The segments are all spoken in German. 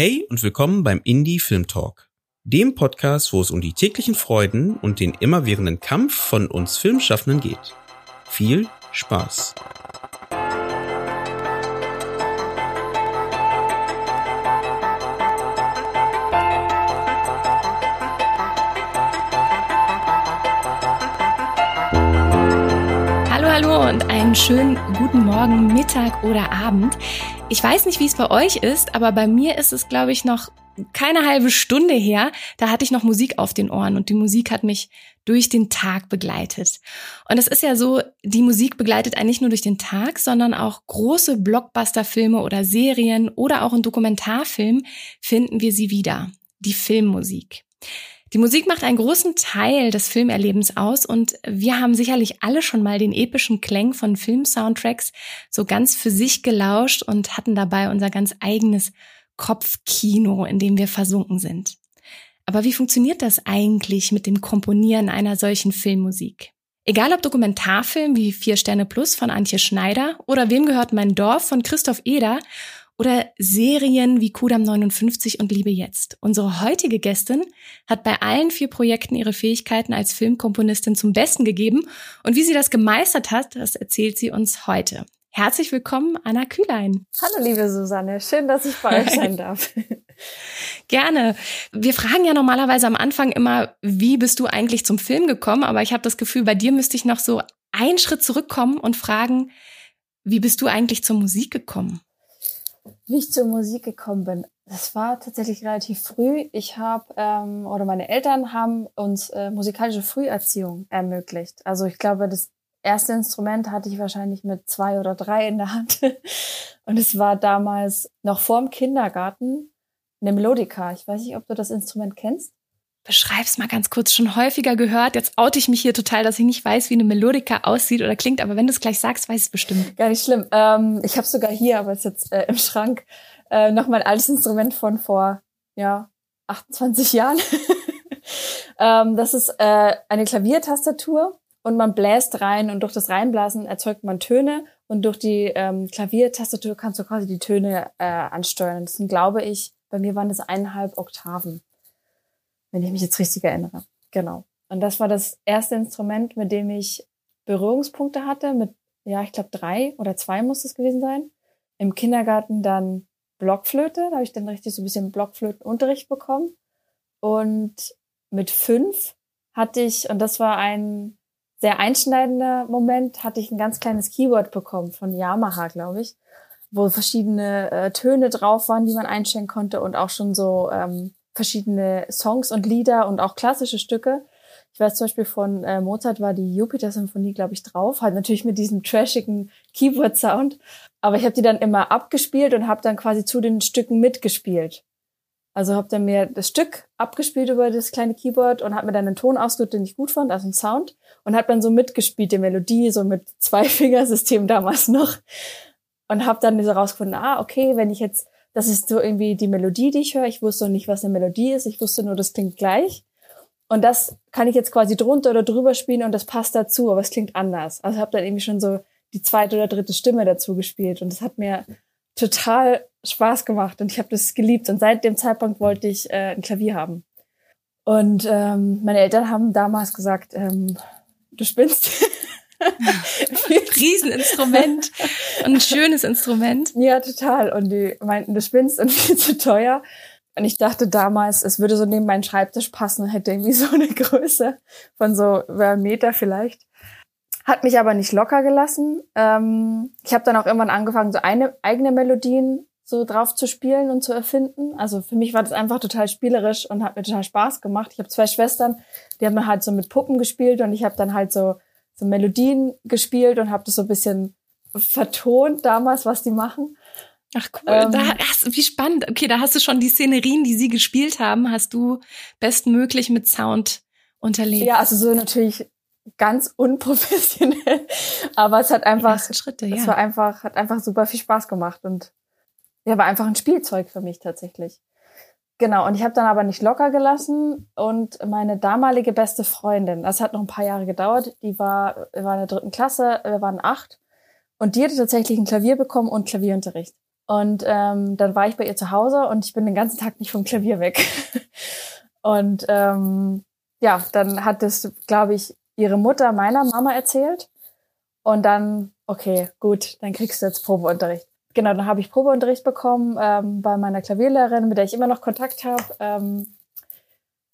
Hey und willkommen beim Indie Film Talk, dem Podcast, wo es um die täglichen Freuden und den immerwährenden Kampf von uns Filmschaffenden geht. Viel Spaß! Hallo, hallo und einen schönen guten Morgen, Mittag oder Abend. Ich weiß nicht, wie es bei euch ist, aber bei mir ist es, glaube ich, noch keine halbe Stunde her. Da hatte ich noch Musik auf den Ohren und die Musik hat mich durch den Tag begleitet. Und es ist ja so, die Musik begleitet einen nicht nur durch den Tag, sondern auch große Blockbuster-Filme oder Serien oder auch in Dokumentarfilmen finden wir sie wieder. Die Filmmusik. Die Musik macht einen großen Teil des Filmerlebens aus und wir haben sicherlich alle schon mal den epischen Klang von Filmsoundtracks so ganz für sich gelauscht und hatten dabei unser ganz eigenes Kopfkino, in dem wir versunken sind. Aber wie funktioniert das eigentlich mit dem Komponieren einer solchen Filmmusik? Egal ob Dokumentarfilm wie Vier Sterne Plus von Antje Schneider oder Wem gehört mein Dorf von Christoph Eder oder Serien wie Kudam 59 und Liebe jetzt. Unsere heutige Gästin hat bei allen vier Projekten ihre Fähigkeiten als Filmkomponistin zum Besten gegeben und wie sie das gemeistert hat, das erzählt sie uns heute. Herzlich willkommen, Anna Kühlein. Hallo, liebe Susanne. Schön, dass ich bei euch sein darf. Gerne. Wir fragen ja normalerweise am Anfang immer, wie bist du eigentlich zum Film gekommen? Aber ich habe das Gefühl, bei dir müsste ich noch so einen Schritt zurückkommen und fragen, wie bist du eigentlich zur Musik gekommen? Wie ich zur Musik gekommen bin, das war tatsächlich relativ früh. Ich habe ähm, oder meine Eltern haben uns äh, musikalische Früherziehung ermöglicht. Also ich glaube, das erste Instrument hatte ich wahrscheinlich mit zwei oder drei in der Hand. Und es war damals noch vorm Kindergarten eine Melodika. Ich weiß nicht, ob du das Instrument kennst. Beschreib's mal ganz kurz. Schon häufiger gehört. Jetzt oute ich mich hier total, dass ich nicht weiß, wie eine Melodika aussieht oder klingt. Aber wenn du es gleich sagst, weiß ich es bestimmt. Gar nicht schlimm. Ähm, ich habe sogar hier, aber es ist jetzt äh, im Schrank, äh, noch mein altes Instrument von vor ja 28 Jahren. ähm, das ist äh, eine Klaviertastatur und man bläst rein und durch das Reinblasen erzeugt man Töne und durch die ähm, Klaviertastatur kannst du quasi die Töne äh, ansteuern. Das sind, glaube ich, bei mir waren das eineinhalb Oktaven wenn ich mich jetzt richtig erinnere. Genau. Und das war das erste Instrument, mit dem ich Berührungspunkte hatte, mit, ja, ich glaube drei oder zwei muss es gewesen sein. Im Kindergarten dann Blockflöte, da habe ich dann richtig so ein bisschen Blockflötenunterricht bekommen. Und mit fünf hatte ich, und das war ein sehr einschneidender Moment, hatte ich ein ganz kleines Keyboard bekommen von Yamaha, glaube ich, wo verschiedene äh, Töne drauf waren, die man einstellen konnte und auch schon so ähm, verschiedene Songs und Lieder und auch klassische Stücke. Ich weiß zum Beispiel von äh, Mozart war die Jupiter-Symphonie, glaube ich, drauf, halt natürlich mit diesem trashigen Keyboard-Sound. Aber ich habe die dann immer abgespielt und habe dann quasi zu den Stücken mitgespielt. Also habe dann mir das Stück abgespielt über das kleine Keyboard und habe mir dann einen Ton ausgesucht, den ich gut fand, also einen Sound. Und habe dann so mitgespielt, die Melodie, so mit Zwei-Fingersystem damals noch. Und habe dann so rausgefunden, ah, okay, wenn ich jetzt das ist so irgendwie die Melodie, die ich höre. Ich wusste nicht, was eine Melodie ist. Ich wusste nur, das klingt gleich. Und das kann ich jetzt quasi drunter oder drüber spielen und das passt dazu, aber es klingt anders. Also habe dann irgendwie schon so die zweite oder dritte Stimme dazu gespielt und das hat mir total Spaß gemacht und ich habe das geliebt und seit dem Zeitpunkt wollte ich äh, ein Klavier haben. Und ähm, meine Eltern haben damals gesagt, ähm, du spinnst. Rieseninstrument und ein schönes Instrument. Ja, total. Und die meinten, du spinnst und viel zu teuer. Und ich dachte damals, es würde so neben meinen Schreibtisch passen und hätte irgendwie so eine Größe von so einem Meter vielleicht. Hat mich aber nicht locker gelassen. Ähm, ich habe dann auch irgendwann angefangen, so eine eigene Melodien so drauf zu spielen und zu erfinden. Also für mich war das einfach total spielerisch und hat mir total Spaß gemacht. Ich habe zwei Schwestern, die haben halt so mit Puppen gespielt und ich habe dann halt so so Melodien gespielt und habe das so ein bisschen vertont damals, was die machen. Ach cool, ähm, da hast, wie spannend. Okay, da hast du schon die Szenerien, die sie gespielt haben, hast du bestmöglich mit Sound unterlegt. Ja, also so natürlich ganz unprofessionell, aber es hat einfach, Schritte, ja. es war einfach, hat einfach super viel Spaß gemacht und ja, war einfach ein Spielzeug für mich tatsächlich. Genau, und ich habe dann aber nicht locker gelassen und meine damalige beste Freundin, das hat noch ein paar Jahre gedauert, die war, war in der dritten Klasse, wir waren acht und die hatte tatsächlich ein Klavier bekommen und Klavierunterricht. Und ähm, dann war ich bei ihr zu Hause und ich bin den ganzen Tag nicht vom Klavier weg. und ähm, ja, dann hat das, glaube ich, ihre Mutter meiner Mama erzählt. Und dann, okay, gut, dann kriegst du jetzt Probeunterricht. Genau, dann habe ich Probeunterricht bekommen ähm, bei meiner Klavierlehrerin, mit der ich immer noch Kontakt habe, ähm,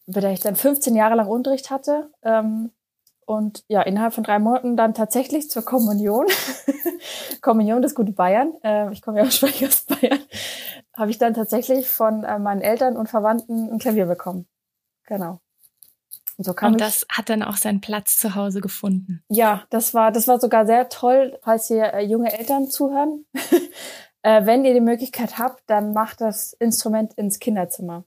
mit der ich dann 15 Jahre lang Unterricht hatte. Ähm, und ja, innerhalb von drei Monaten dann tatsächlich zur Kommunion, Kommunion des Guten Bayern, äh, ich komme ja ursprünglich aus Bayern, habe ich dann tatsächlich von äh, meinen Eltern und Verwandten ein Klavier bekommen. Genau. Und, so kam und das hat dann auch seinen Platz zu Hause gefunden. Ja, das war, das war sogar sehr toll, falls hier äh, junge Eltern zuhören. äh, wenn ihr die Möglichkeit habt, dann macht das Instrument ins Kinderzimmer.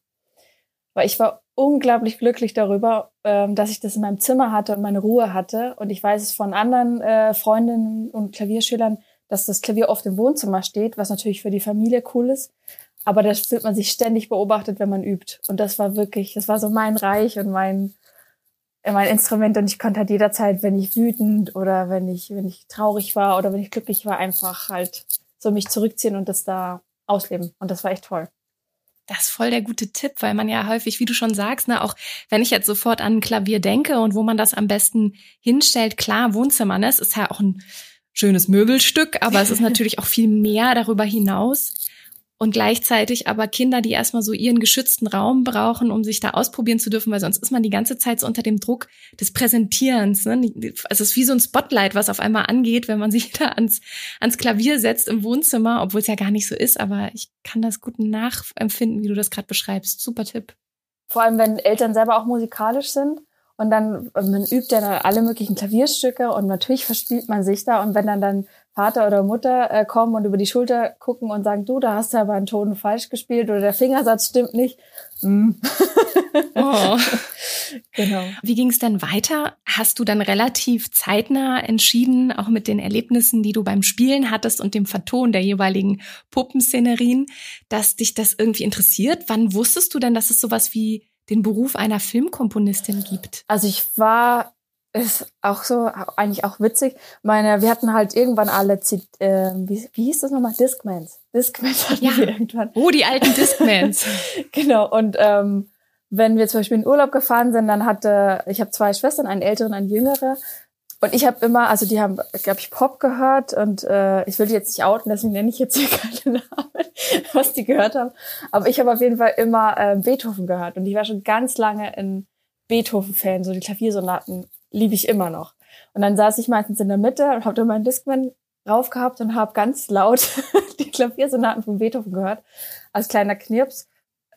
Weil ich war unglaublich glücklich darüber, ähm, dass ich das in meinem Zimmer hatte und meine Ruhe hatte. Und ich weiß es von anderen äh, Freundinnen und Klavierschülern, dass das Klavier oft im Wohnzimmer steht, was natürlich für die Familie cool ist. Aber da fühlt man sich ständig beobachtet, wenn man übt. Und das war wirklich, das war so mein Reich und mein, mein Instrument. Und ich konnte halt jederzeit, wenn ich wütend oder wenn ich, wenn ich traurig war oder wenn ich glücklich war, einfach halt so mich zurückziehen und das da ausleben. Und das war echt toll. Das ist voll der gute Tipp, weil man ja häufig, wie du schon sagst, ne, auch wenn ich jetzt sofort an ein Klavier denke und wo man das am besten hinstellt, klar, Wohnzimmer, ne, es ist ja auch ein schönes Möbelstück, aber es ist natürlich auch viel mehr darüber hinaus und gleichzeitig aber Kinder, die erstmal so ihren geschützten Raum brauchen, um sich da ausprobieren zu dürfen, weil sonst ist man die ganze Zeit so unter dem Druck des Präsentierens. Ne? Also es ist wie so ein Spotlight, was auf einmal angeht, wenn man sich da ans, ans Klavier setzt im Wohnzimmer, obwohl es ja gar nicht so ist, aber ich kann das gut nachempfinden, wie du das gerade beschreibst. Super Tipp. Vor allem, wenn Eltern selber auch musikalisch sind und dann man übt ja dann alle möglichen Klavierstücke und natürlich verspielt man sich da und wenn dann dann Vater oder Mutter äh, kommen und über die Schulter gucken und sagen, du, da hast du aber einen Ton falsch gespielt oder der Fingersatz stimmt nicht. Mm. oh. Genau. Wie ging es dann weiter? Hast du dann relativ zeitnah entschieden, auch mit den Erlebnissen, die du beim Spielen hattest und dem Verton der jeweiligen Puppenszenerien, dass dich das irgendwie interessiert? Wann wusstest du denn, dass es sowas wie den Beruf einer Filmkomponistin gibt? Also ich war ist auch so, eigentlich auch witzig. Meine, wir hatten halt irgendwann alle, äh, wie, wie hieß das nochmal? Discmans. Discmans hatten ja. wir irgendwann. Oh, die alten Discmans. genau. Und ähm, wenn wir zum Beispiel in Urlaub gefahren sind, dann hatte, ich habe zwei Schwestern, einen älteren, einen jüngere. Und ich habe immer, also die haben, glaube ich, Pop gehört und äh, ich will die jetzt nicht outen, deswegen nenne ich jetzt hier keine Namen, was die gehört haben. Aber ich habe auf jeden Fall immer äh, Beethoven gehört und ich war schon ganz lange in Beethoven-Fan, so die Klaviersonaten liebe ich immer noch. Und dann saß ich meistens in der Mitte und habe dann meinen Discman drauf gehabt und habe ganz laut die Klaviersonaten von Beethoven gehört, als kleiner Knirps.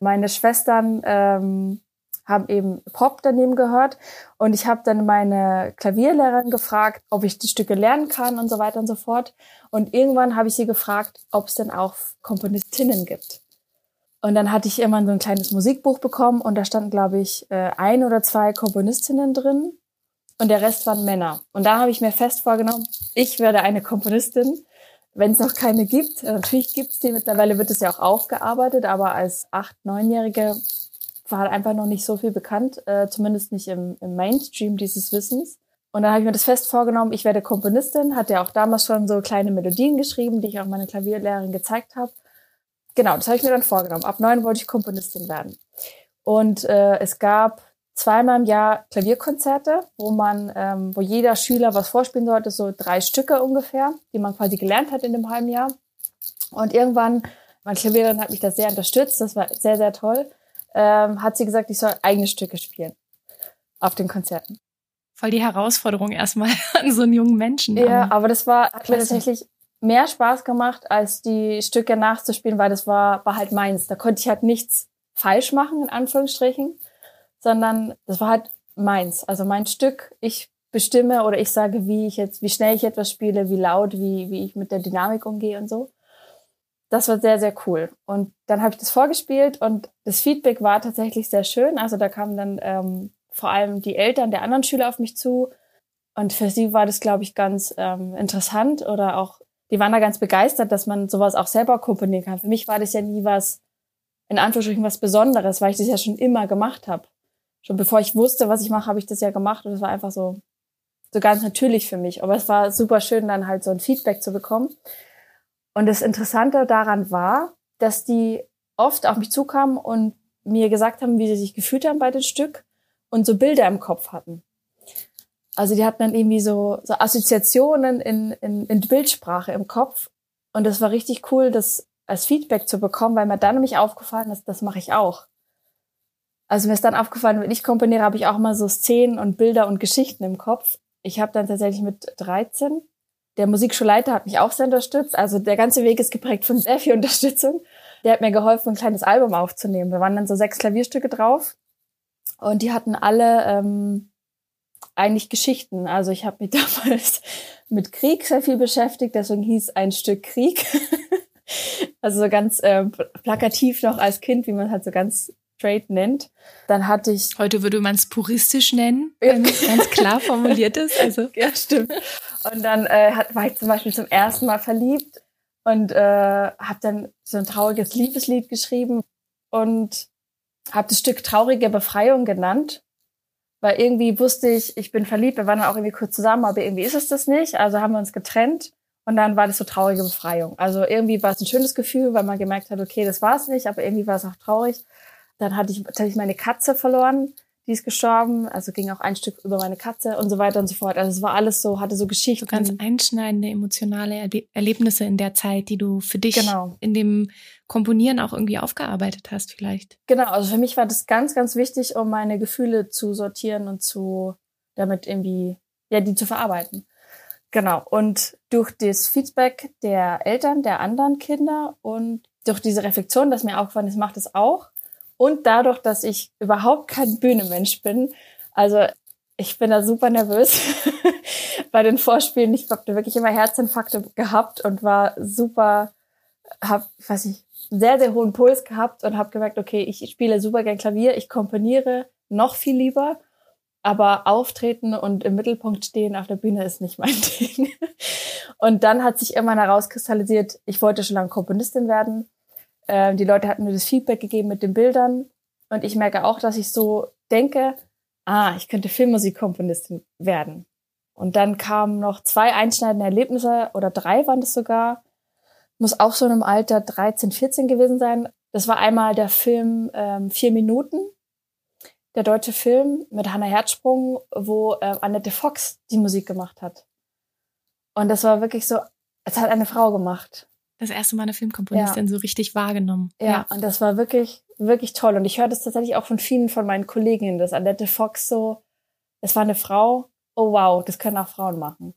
Meine Schwestern ähm, haben eben Pop daneben gehört und ich habe dann meine Klavierlehrerin gefragt, ob ich die Stücke lernen kann und so weiter und so fort. Und irgendwann habe ich sie gefragt, ob es denn auch Komponistinnen gibt. Und dann hatte ich immer so ein kleines Musikbuch bekommen und da standen, glaube ich, äh, ein oder zwei Komponistinnen drin und der Rest waren Männer. Und da habe ich mir fest vorgenommen, ich werde eine Komponistin. Wenn es noch keine gibt, äh, natürlich gibt es die, mittlerweile wird es ja auch aufgearbeitet, aber als acht, neunjährige war einfach noch nicht so viel bekannt, äh, zumindest nicht im, im Mainstream dieses Wissens. Und dann habe ich mir das fest vorgenommen, ich werde Komponistin, hatte ja auch damals schon so kleine Melodien geschrieben, die ich auch meiner Klavierlehrerin gezeigt habe. Genau, das habe ich mir dann vorgenommen. Ab neun wollte ich Komponistin werden. Und äh, es gab zweimal im Jahr Klavierkonzerte, wo man, ähm, wo jeder Schüler was vorspielen sollte, so drei Stücke ungefähr, die man quasi gelernt hat in dem halben Jahr. Und irgendwann, mein Klaviererin hat mich da sehr unterstützt, das war sehr, sehr toll, ähm, hat sie gesagt, ich soll eigene Stücke spielen auf den Konzerten. Voll die Herausforderung erstmal an so einen jungen Menschen. Ja, aber das war, hat mir tatsächlich mehr Spaß gemacht, als die Stücke nachzuspielen, weil das war, war halt meins. Da konnte ich halt nichts falsch machen, in Anführungsstrichen sondern das war halt meins. Also mein Stück, ich bestimme oder ich sage, wie ich jetzt, wie schnell ich etwas spiele, wie laut, wie, wie ich mit der Dynamik umgehe und so. Das war sehr, sehr cool. Und dann habe ich das vorgespielt und das Feedback war tatsächlich sehr schön. Also da kamen dann ähm, vor allem die Eltern der anderen Schüler auf mich zu. Und für sie war das, glaube ich, ganz ähm, interessant oder auch, die waren da ganz begeistert, dass man sowas auch selber komponieren kann. Für mich war das ja nie was, in Anführungsstrichen was Besonderes, weil ich das ja schon immer gemacht habe schon bevor ich wusste, was ich mache, habe ich das ja gemacht und es war einfach so, so ganz natürlich für mich. Aber es war super schön, dann halt so ein Feedback zu bekommen. Und das Interessante daran war, dass die oft auf mich zukamen und mir gesagt haben, wie sie sich gefühlt haben bei dem Stück und so Bilder im Kopf hatten. Also die hatten dann irgendwie so, so Assoziationen in, in, in Bildsprache im Kopf. Und das war richtig cool, das als Feedback zu bekommen, weil mir dann nämlich aufgefallen ist, das mache ich auch. Also mir ist dann aufgefallen, wenn ich komponiere, habe ich auch mal so Szenen und Bilder und Geschichten im Kopf. Ich habe dann tatsächlich mit 13, der Musikschulleiter hat mich auch sehr unterstützt. Also der ganze Weg ist geprägt von sehr viel Unterstützung. Der hat mir geholfen, ein kleines Album aufzunehmen. Wir waren dann so sechs Klavierstücke drauf und die hatten alle ähm, eigentlich Geschichten. Also ich habe mich damals mit Krieg sehr viel beschäftigt, deswegen hieß ein Stück Krieg. also so ganz äh, plakativ noch als Kind, wie man halt so ganz straight nennt. Dann hatte ich. Heute würde man es puristisch nennen, wenn es ganz klar formuliert ist. Also. Ja, stimmt. Und dann äh, hat, war ich zum Beispiel zum ersten Mal verliebt und äh, habe dann so ein trauriges Liebeslied geschrieben und habe das Stück Traurige Befreiung genannt, weil irgendwie wusste ich, ich bin verliebt, wir waren dann auch irgendwie kurz zusammen, aber irgendwie ist es das nicht, also haben wir uns getrennt und dann war das so traurige Befreiung. Also irgendwie war es ein schönes Gefühl, weil man gemerkt hat, okay, das war es nicht, aber irgendwie war es auch traurig. Dann hatte ich tatsächlich meine Katze verloren, die ist gestorben, also ging auch ein Stück über meine Katze und so weiter und so fort. Also es war alles so, hatte so Geschichten. So ganz einschneidende emotionale Erle Erlebnisse in der Zeit, die du für dich genau. in dem Komponieren auch irgendwie aufgearbeitet hast vielleicht. Genau, also für mich war das ganz, ganz wichtig, um meine Gefühle zu sortieren und zu, damit irgendwie, ja, die zu verarbeiten. Genau. Und durch das Feedback der Eltern, der anderen Kinder und durch diese Reflexion, dass mir aufgefallen ist, macht es auch, und dadurch, dass ich überhaupt kein Bühnenmensch bin, also ich bin da super nervös bei den Vorspielen. Ich habe wirklich immer Herzinfarkte gehabt und war super, habe, weiß ich, sehr, sehr hohen Puls gehabt und habe gemerkt, okay, ich spiele super gern Klavier, ich komponiere noch viel lieber, aber auftreten und im Mittelpunkt stehen auf der Bühne ist nicht mein Ding. Und dann hat sich irgendwann herauskristallisiert, ich wollte schon lange Komponistin werden ähm, die Leute hatten mir das Feedback gegeben mit den Bildern. Und ich merke auch, dass ich so denke, ah, ich könnte Filmmusikkomponistin werden. Und dann kamen noch zwei einschneidende Erlebnisse oder drei waren das sogar. Muss auch so in einem Alter 13, 14 gewesen sein. Das war einmal der Film ähm, Vier Minuten, der deutsche Film mit Hannah Herzsprung, wo äh, Annette Fox die Musik gemacht hat. Und das war wirklich so, es hat eine Frau gemacht das erste Mal eine Filmkomponistin ja. so richtig wahrgenommen. Ja, ja, und das war wirklich, wirklich toll. Und ich höre das tatsächlich auch von vielen von meinen Kolleginnen, dass Annette Fox so, es war eine Frau, oh wow, das können auch Frauen machen.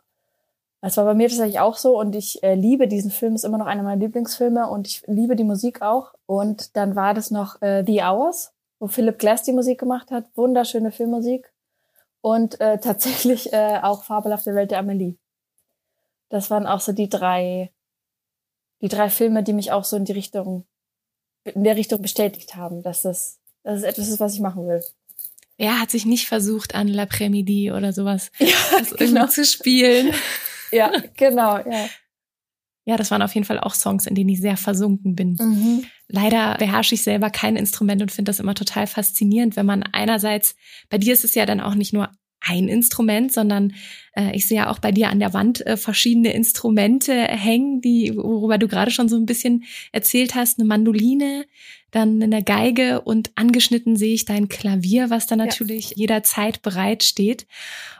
Das war bei mir tatsächlich auch so und ich äh, liebe diesen Film, ist immer noch einer meiner Lieblingsfilme und ich liebe die Musik auch. Und dann war das noch äh, The Hours, wo Philip Glass die Musik gemacht hat. Wunderschöne Filmmusik. Und äh, tatsächlich äh, auch Fabelhafte Welt der Amelie. Das waren auch so die drei die drei Filme, die mich auch so in die Richtung, in der Richtung bestätigt haben, dass das, dass es etwas ist, was ich machen will. Er hat sich nicht versucht, an L'après-midi oder sowas ja, genau. zu spielen. Ja, genau, ja. Ja, das waren auf jeden Fall auch Songs, in denen ich sehr versunken bin. Mhm. Leider beherrsche ich selber kein Instrument und finde das immer total faszinierend, wenn man einerseits, bei dir ist es ja dann auch nicht nur ein Instrument, sondern äh, ich sehe ja auch bei dir an der Wand äh, verschiedene Instrumente hängen, die, worüber du gerade schon so ein bisschen erzählt hast, eine Mandoline, dann eine Geige und angeschnitten sehe ich dein Klavier, was da natürlich ja. jederzeit bereit steht.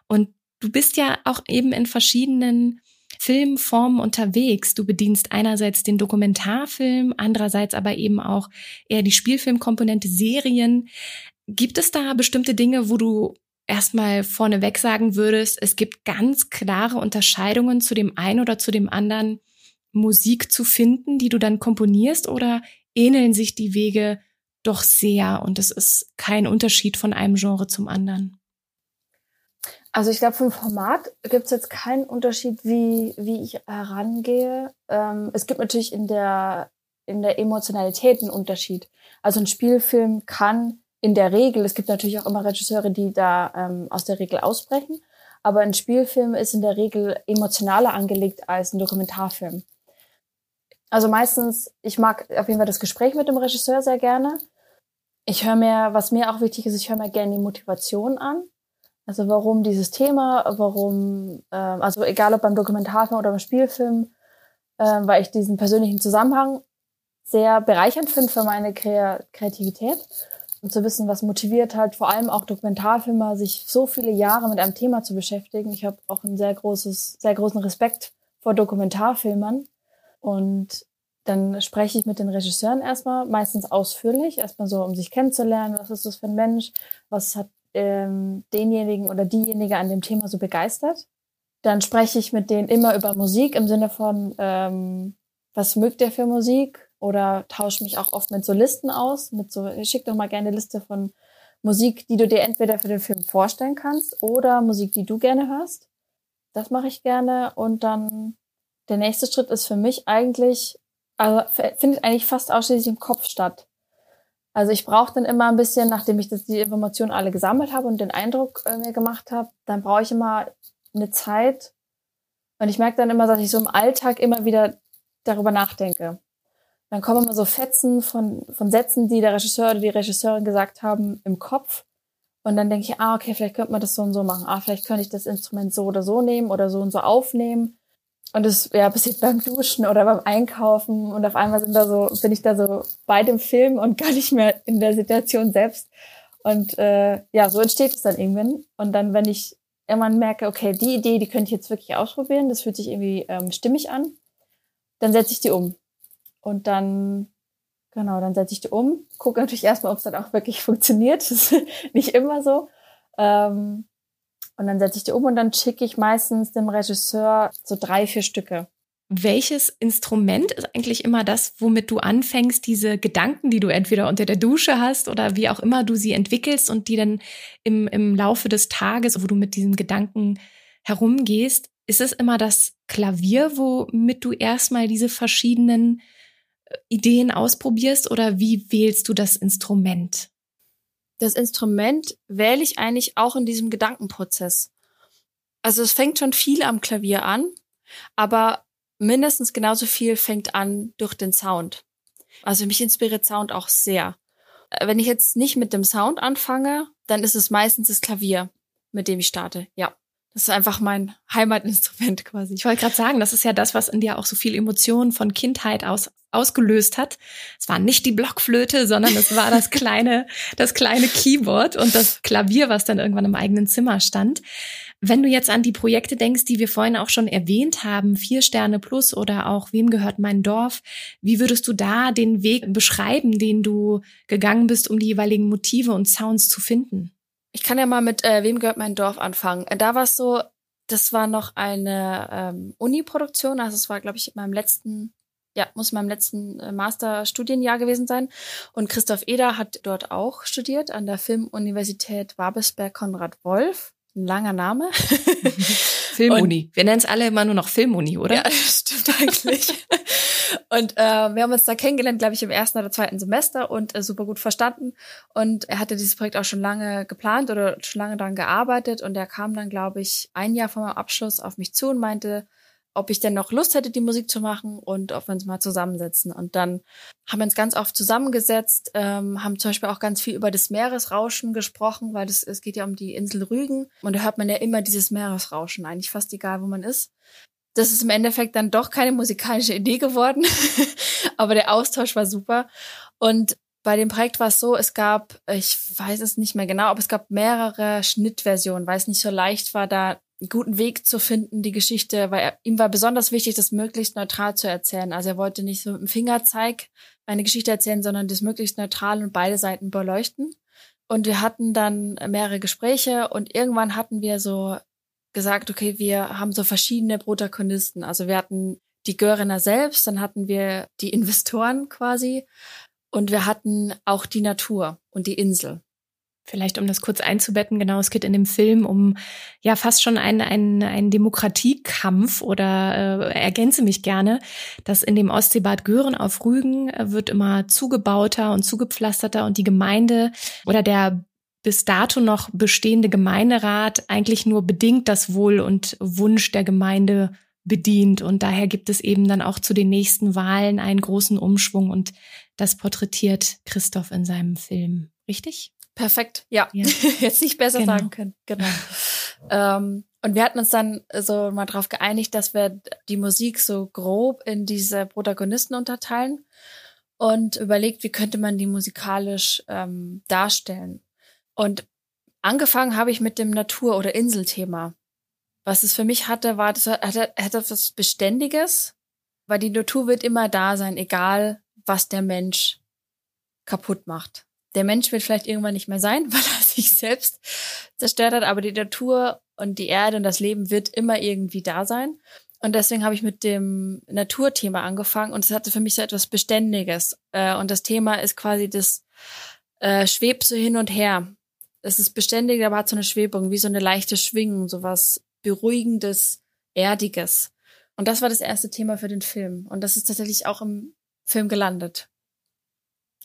Und du bist ja auch eben in verschiedenen Filmformen unterwegs. Du bedienst einerseits den Dokumentarfilm, andererseits aber eben auch eher die Spielfilmkomponente, Serien. Gibt es da bestimmte Dinge, wo du erstmal vorneweg sagen würdest, es gibt ganz klare Unterscheidungen zu dem einen oder zu dem anderen Musik zu finden, die du dann komponierst oder ähneln sich die Wege doch sehr und es ist kein Unterschied von einem Genre zum anderen? Also ich glaube, vom Format gibt es jetzt keinen Unterschied, wie, wie ich herangehe. Ähm, es gibt natürlich in der, in der Emotionalität einen Unterschied. Also ein Spielfilm kann in der Regel, es gibt natürlich auch immer Regisseure, die da ähm, aus der Regel ausbrechen, aber ein Spielfilm ist in der Regel emotionaler angelegt als ein Dokumentarfilm. Also meistens, ich mag auf jeden Fall das Gespräch mit dem Regisseur sehr gerne. Ich höre mir, was mir auch wichtig ist, ich höre mir gerne die Motivation an. Also warum dieses Thema, warum, äh, also egal ob beim Dokumentarfilm oder beim Spielfilm, äh, weil ich diesen persönlichen Zusammenhang sehr bereichernd finde für meine Kreativität und zu wissen, was motiviert halt vor allem auch Dokumentarfilmer, sich so viele Jahre mit einem Thema zu beschäftigen. Ich habe auch einen sehr großes, sehr großen Respekt vor Dokumentarfilmern und dann spreche ich mit den Regisseuren erstmal, meistens ausführlich, erstmal so, um sich kennenzulernen, was ist das für ein Mensch, was hat ähm, denjenigen oder diejenige an dem Thema so begeistert. Dann spreche ich mit denen immer über Musik im Sinne von, ähm, was mögt ihr für Musik? Oder tausche mich auch oft mit Solisten aus, mit so, schick doch mal gerne eine Liste von Musik, die du dir entweder für den Film vorstellen kannst oder Musik, die du gerne hörst. Das mache ich gerne. Und dann der nächste Schritt ist für mich eigentlich, also findet eigentlich fast ausschließlich im Kopf statt. Also ich brauche dann immer ein bisschen, nachdem ich das, die Informationen alle gesammelt habe und den Eindruck äh, mir gemacht habe, dann brauche ich immer eine Zeit. Und ich merke dann immer, dass ich so im Alltag immer wieder darüber nachdenke. Dann kommen immer so Fetzen von, von Sätzen, die der Regisseur oder die Regisseurin gesagt haben, im Kopf. Und dann denke ich, ah, okay, vielleicht könnte man das so und so machen. Ah, vielleicht könnte ich das Instrument so oder so nehmen oder so und so aufnehmen. Und das ja, passiert beim Duschen oder beim Einkaufen und auf einmal sind da so, bin ich da so bei dem Film und gar nicht mehr in der Situation selbst. Und äh, ja, so entsteht es dann irgendwann. Und dann, wenn ich irgendwann merke, okay, die Idee, die könnte ich jetzt wirklich ausprobieren, das fühlt sich irgendwie ähm, stimmig an, dann setze ich die um. Und dann, genau, dann setze ich die um, gucke natürlich erstmal, ob es dann auch wirklich funktioniert. Das ist nicht immer so. Ähm, und dann setze ich die um und dann schicke ich meistens dem Regisseur so drei, vier Stücke. Welches Instrument ist eigentlich immer das, womit du anfängst, diese Gedanken, die du entweder unter der Dusche hast oder wie auch immer du sie entwickelst und die dann im, im Laufe des Tages, wo du mit diesen Gedanken herumgehst, ist es immer das Klavier, womit du erstmal diese verschiedenen Ideen ausprobierst oder wie wählst du das Instrument? das Instrument wähle ich eigentlich auch in diesem Gedankenprozess. Also es fängt schon viel am Klavier an, aber mindestens genauso viel fängt an durch den Sound. Also mich inspiriert Sound auch sehr. Wenn ich jetzt nicht mit dem Sound anfange, dann ist es meistens das Klavier, mit dem ich starte. Ja. Das ist einfach mein Heimatinstrument quasi. Ich wollte gerade sagen, das ist ja das, was in dir auch so viel Emotionen von Kindheit aus ausgelöst hat. Es war nicht die Blockflöte, sondern es war das kleine, das kleine Keyboard und das Klavier, was dann irgendwann im eigenen Zimmer stand. Wenn du jetzt an die Projekte denkst, die wir vorhin auch schon erwähnt haben, vier Sterne plus oder auch Wem gehört mein Dorf, wie würdest du da den Weg beschreiben, den du gegangen bist, um die jeweiligen Motive und Sounds zu finden? Ich kann ja mal mit äh, Wem gehört mein Dorf anfangen. Äh, da war es so, das war noch eine ähm, Uni-Produktion, also es war, glaube ich, in meinem letzten, ja, muss in meinem letzten äh, Masterstudienjahr gewesen sein. Und Christoph Eder hat dort auch studiert an der Filmuniversität Babelsberg Konrad Wolf. Ein langer Name. Filmuni. Wir nennen es alle immer nur noch Filmuni, oder? Ja, stimmt eigentlich. Und äh, wir haben uns da kennengelernt, glaube ich, im ersten oder zweiten Semester und äh, super gut verstanden. Und er hatte dieses Projekt auch schon lange geplant oder schon lange daran gearbeitet. Und er kam dann, glaube ich, ein Jahr vor meinem Abschluss auf mich zu und meinte, ob ich denn noch Lust hätte, die Musik zu machen und ob wir uns mal zusammensetzen. Und dann haben wir uns ganz oft zusammengesetzt, ähm, haben zum Beispiel auch ganz viel über das Meeresrauschen gesprochen, weil das, es geht ja um die Insel Rügen. Und da hört man ja immer dieses Meeresrauschen, eigentlich fast egal, wo man ist das ist im Endeffekt dann doch keine musikalische Idee geworden, aber der Austausch war super. Und bei dem Projekt war es so, es gab, ich weiß es nicht mehr genau, aber es gab mehrere Schnittversionen, weil es nicht so leicht war, da guten Weg zu finden, die Geschichte, weil er, ihm war besonders wichtig, das möglichst neutral zu erzählen. Also er wollte nicht so mit dem Fingerzeig eine Geschichte erzählen, sondern das möglichst neutral und beide Seiten beleuchten. Und wir hatten dann mehrere Gespräche und irgendwann hatten wir so gesagt, okay, wir haben so verschiedene Protagonisten. Also wir hatten die Görener selbst, dann hatten wir die Investoren quasi und wir hatten auch die Natur und die Insel. Vielleicht um das kurz einzubetten, genau, es geht in dem Film um ja fast schon einen, einen, einen Demokratiekampf oder äh, ergänze mich gerne, dass in dem Ostseebad Gören auf Rügen äh, wird immer zugebauter und zugepflasterter und die Gemeinde oder der bis dato noch bestehende Gemeinderat eigentlich nur bedingt das Wohl und Wunsch der Gemeinde bedient. Und daher gibt es eben dann auch zu den nächsten Wahlen einen großen Umschwung und das porträtiert Christoph in seinem Film. Richtig? Perfekt, ja. ja. Jetzt nicht besser genau. sagen können. Genau. ähm, Und wir hatten uns dann so mal darauf geeinigt, dass wir die Musik so grob in diese Protagonisten unterteilen und überlegt, wie könnte man die musikalisch ähm, darstellen. Und angefangen habe ich mit dem Natur- oder Inselthema. Was es für mich hatte, war, das hatte, hatte etwas Beständiges, weil die Natur wird immer da sein, egal was der Mensch kaputt macht. Der Mensch wird vielleicht irgendwann nicht mehr sein, weil er sich selbst zerstört hat, aber die Natur und die Erde und das Leben wird immer irgendwie da sein. Und deswegen habe ich mit dem Naturthema angefangen und es hatte für mich so etwas Beständiges. Äh, und das Thema ist quasi das äh, schwebt so hin und her. Es ist beständig, aber hat so eine Schwebung, wie so eine leichte Schwingung, so was Beruhigendes, Erdiges. Und das war das erste Thema für den Film. Und das ist tatsächlich auch im Film gelandet.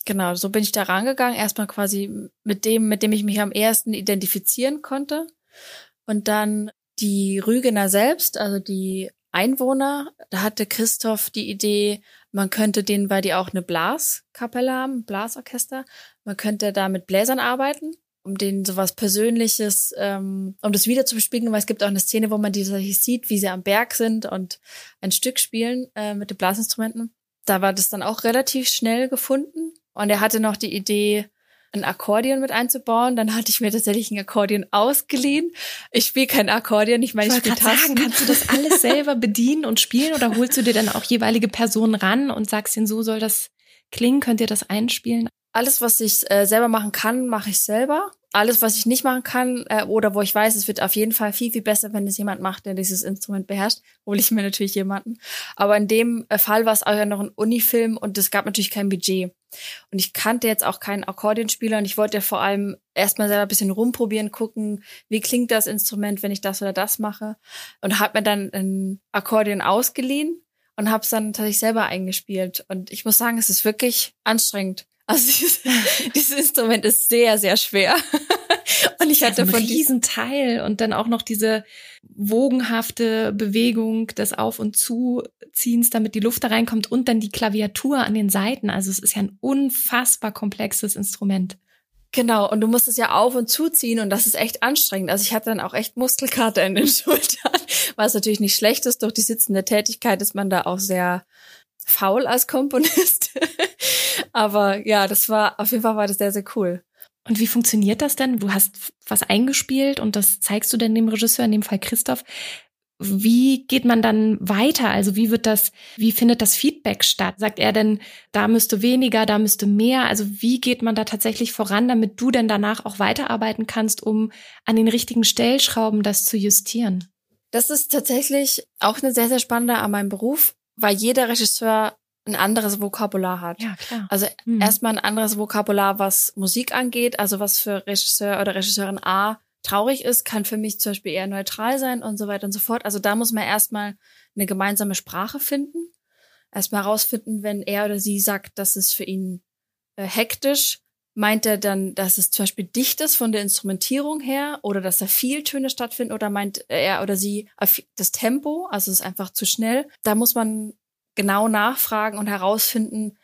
Genau, so bin ich da rangegangen. Erstmal quasi mit dem, mit dem ich mich am ersten identifizieren konnte. Und dann die Rügener selbst, also die Einwohner. Da hatte Christoph die Idee, man könnte denen, weil die auch eine Blaskapelle haben, Blasorchester, man könnte da mit Bläsern arbeiten, um denen sowas Persönliches, ähm, um das wieder zu bespielen, weil es gibt auch eine Szene, wo man die sieht, wie sie am Berg sind und ein Stück spielen äh, mit den Blasinstrumenten. Da war das dann auch relativ schnell gefunden. Und er hatte noch die Idee, ein Akkordeon mit einzubauen. Dann hatte ich mir tatsächlich ein Akkordeon ausgeliehen. Ich spiele kein Akkordeon, ich meine, ich, ich spiele Tasten. Sagen, kannst du das alles selber bedienen und spielen oder holst du dir dann auch jeweilige Personen ran und sagst ihnen, so soll das klingen, könnt ihr das einspielen? Alles, was ich äh, selber machen kann, mache ich selber alles, was ich nicht machen kann äh, oder wo ich weiß, es wird auf jeden Fall viel, viel besser, wenn es jemand macht, der dieses Instrument beherrscht, hole ich mir natürlich jemanden. Aber in dem äh, Fall war es auch ja noch ein Unifilm und es gab natürlich kein Budget. Und ich kannte jetzt auch keinen Akkordeonspieler und ich wollte ja vor allem erstmal selber ein bisschen rumprobieren, gucken, wie klingt das Instrument, wenn ich das oder das mache. Und habe mir dann ein Akkordeon ausgeliehen und habe es dann tatsächlich selber eingespielt. Und ich muss sagen, es ist wirklich anstrengend. Also dieses, dieses Instrument ist sehr, sehr schwer. Und ich hatte ja, so von diesem Teil und dann auch noch diese wogenhafte Bewegung des Auf- und Zuziehens, damit die Luft da reinkommt und dann die Klaviatur an den Seiten. Also es ist ja ein unfassbar komplexes Instrument. Genau, und du musst es ja auf und zuziehen und das ist echt anstrengend. Also ich hatte dann auch echt Muskelkater in den Schultern, was natürlich nicht schlecht ist. Durch die sitzende Tätigkeit ist man da auch sehr faul als Komponist. Aber ja, das war, auf jeden Fall war das sehr, sehr cool. Und wie funktioniert das denn? Du hast was eingespielt und das zeigst du denn dem Regisseur, in dem Fall Christoph. Wie geht man dann weiter? Also wie wird das, wie findet das Feedback statt? Sagt er denn, da müsste weniger, da müsste mehr? Also wie geht man da tatsächlich voran, damit du denn danach auch weiterarbeiten kannst, um an den richtigen Stellschrauben das zu justieren? Das ist tatsächlich auch eine sehr, sehr spannende an meinem Beruf, weil jeder Regisseur ein anderes Vokabular hat. Ja, klar. Also mhm. erstmal ein anderes Vokabular, was Musik angeht, also was für Regisseur oder Regisseurin A traurig ist, kann für mich zum Beispiel eher neutral sein und so weiter und so fort. Also da muss man erstmal eine gemeinsame Sprache finden. Erstmal herausfinden, wenn er oder sie sagt, dass es für ihn äh, hektisch, meint er dann, dass es zum Beispiel dicht ist von der Instrumentierung her oder dass da viel Töne stattfinden oder meint er oder sie das Tempo, also es ist einfach zu schnell. Da muss man genau nachfragen und herausfinden,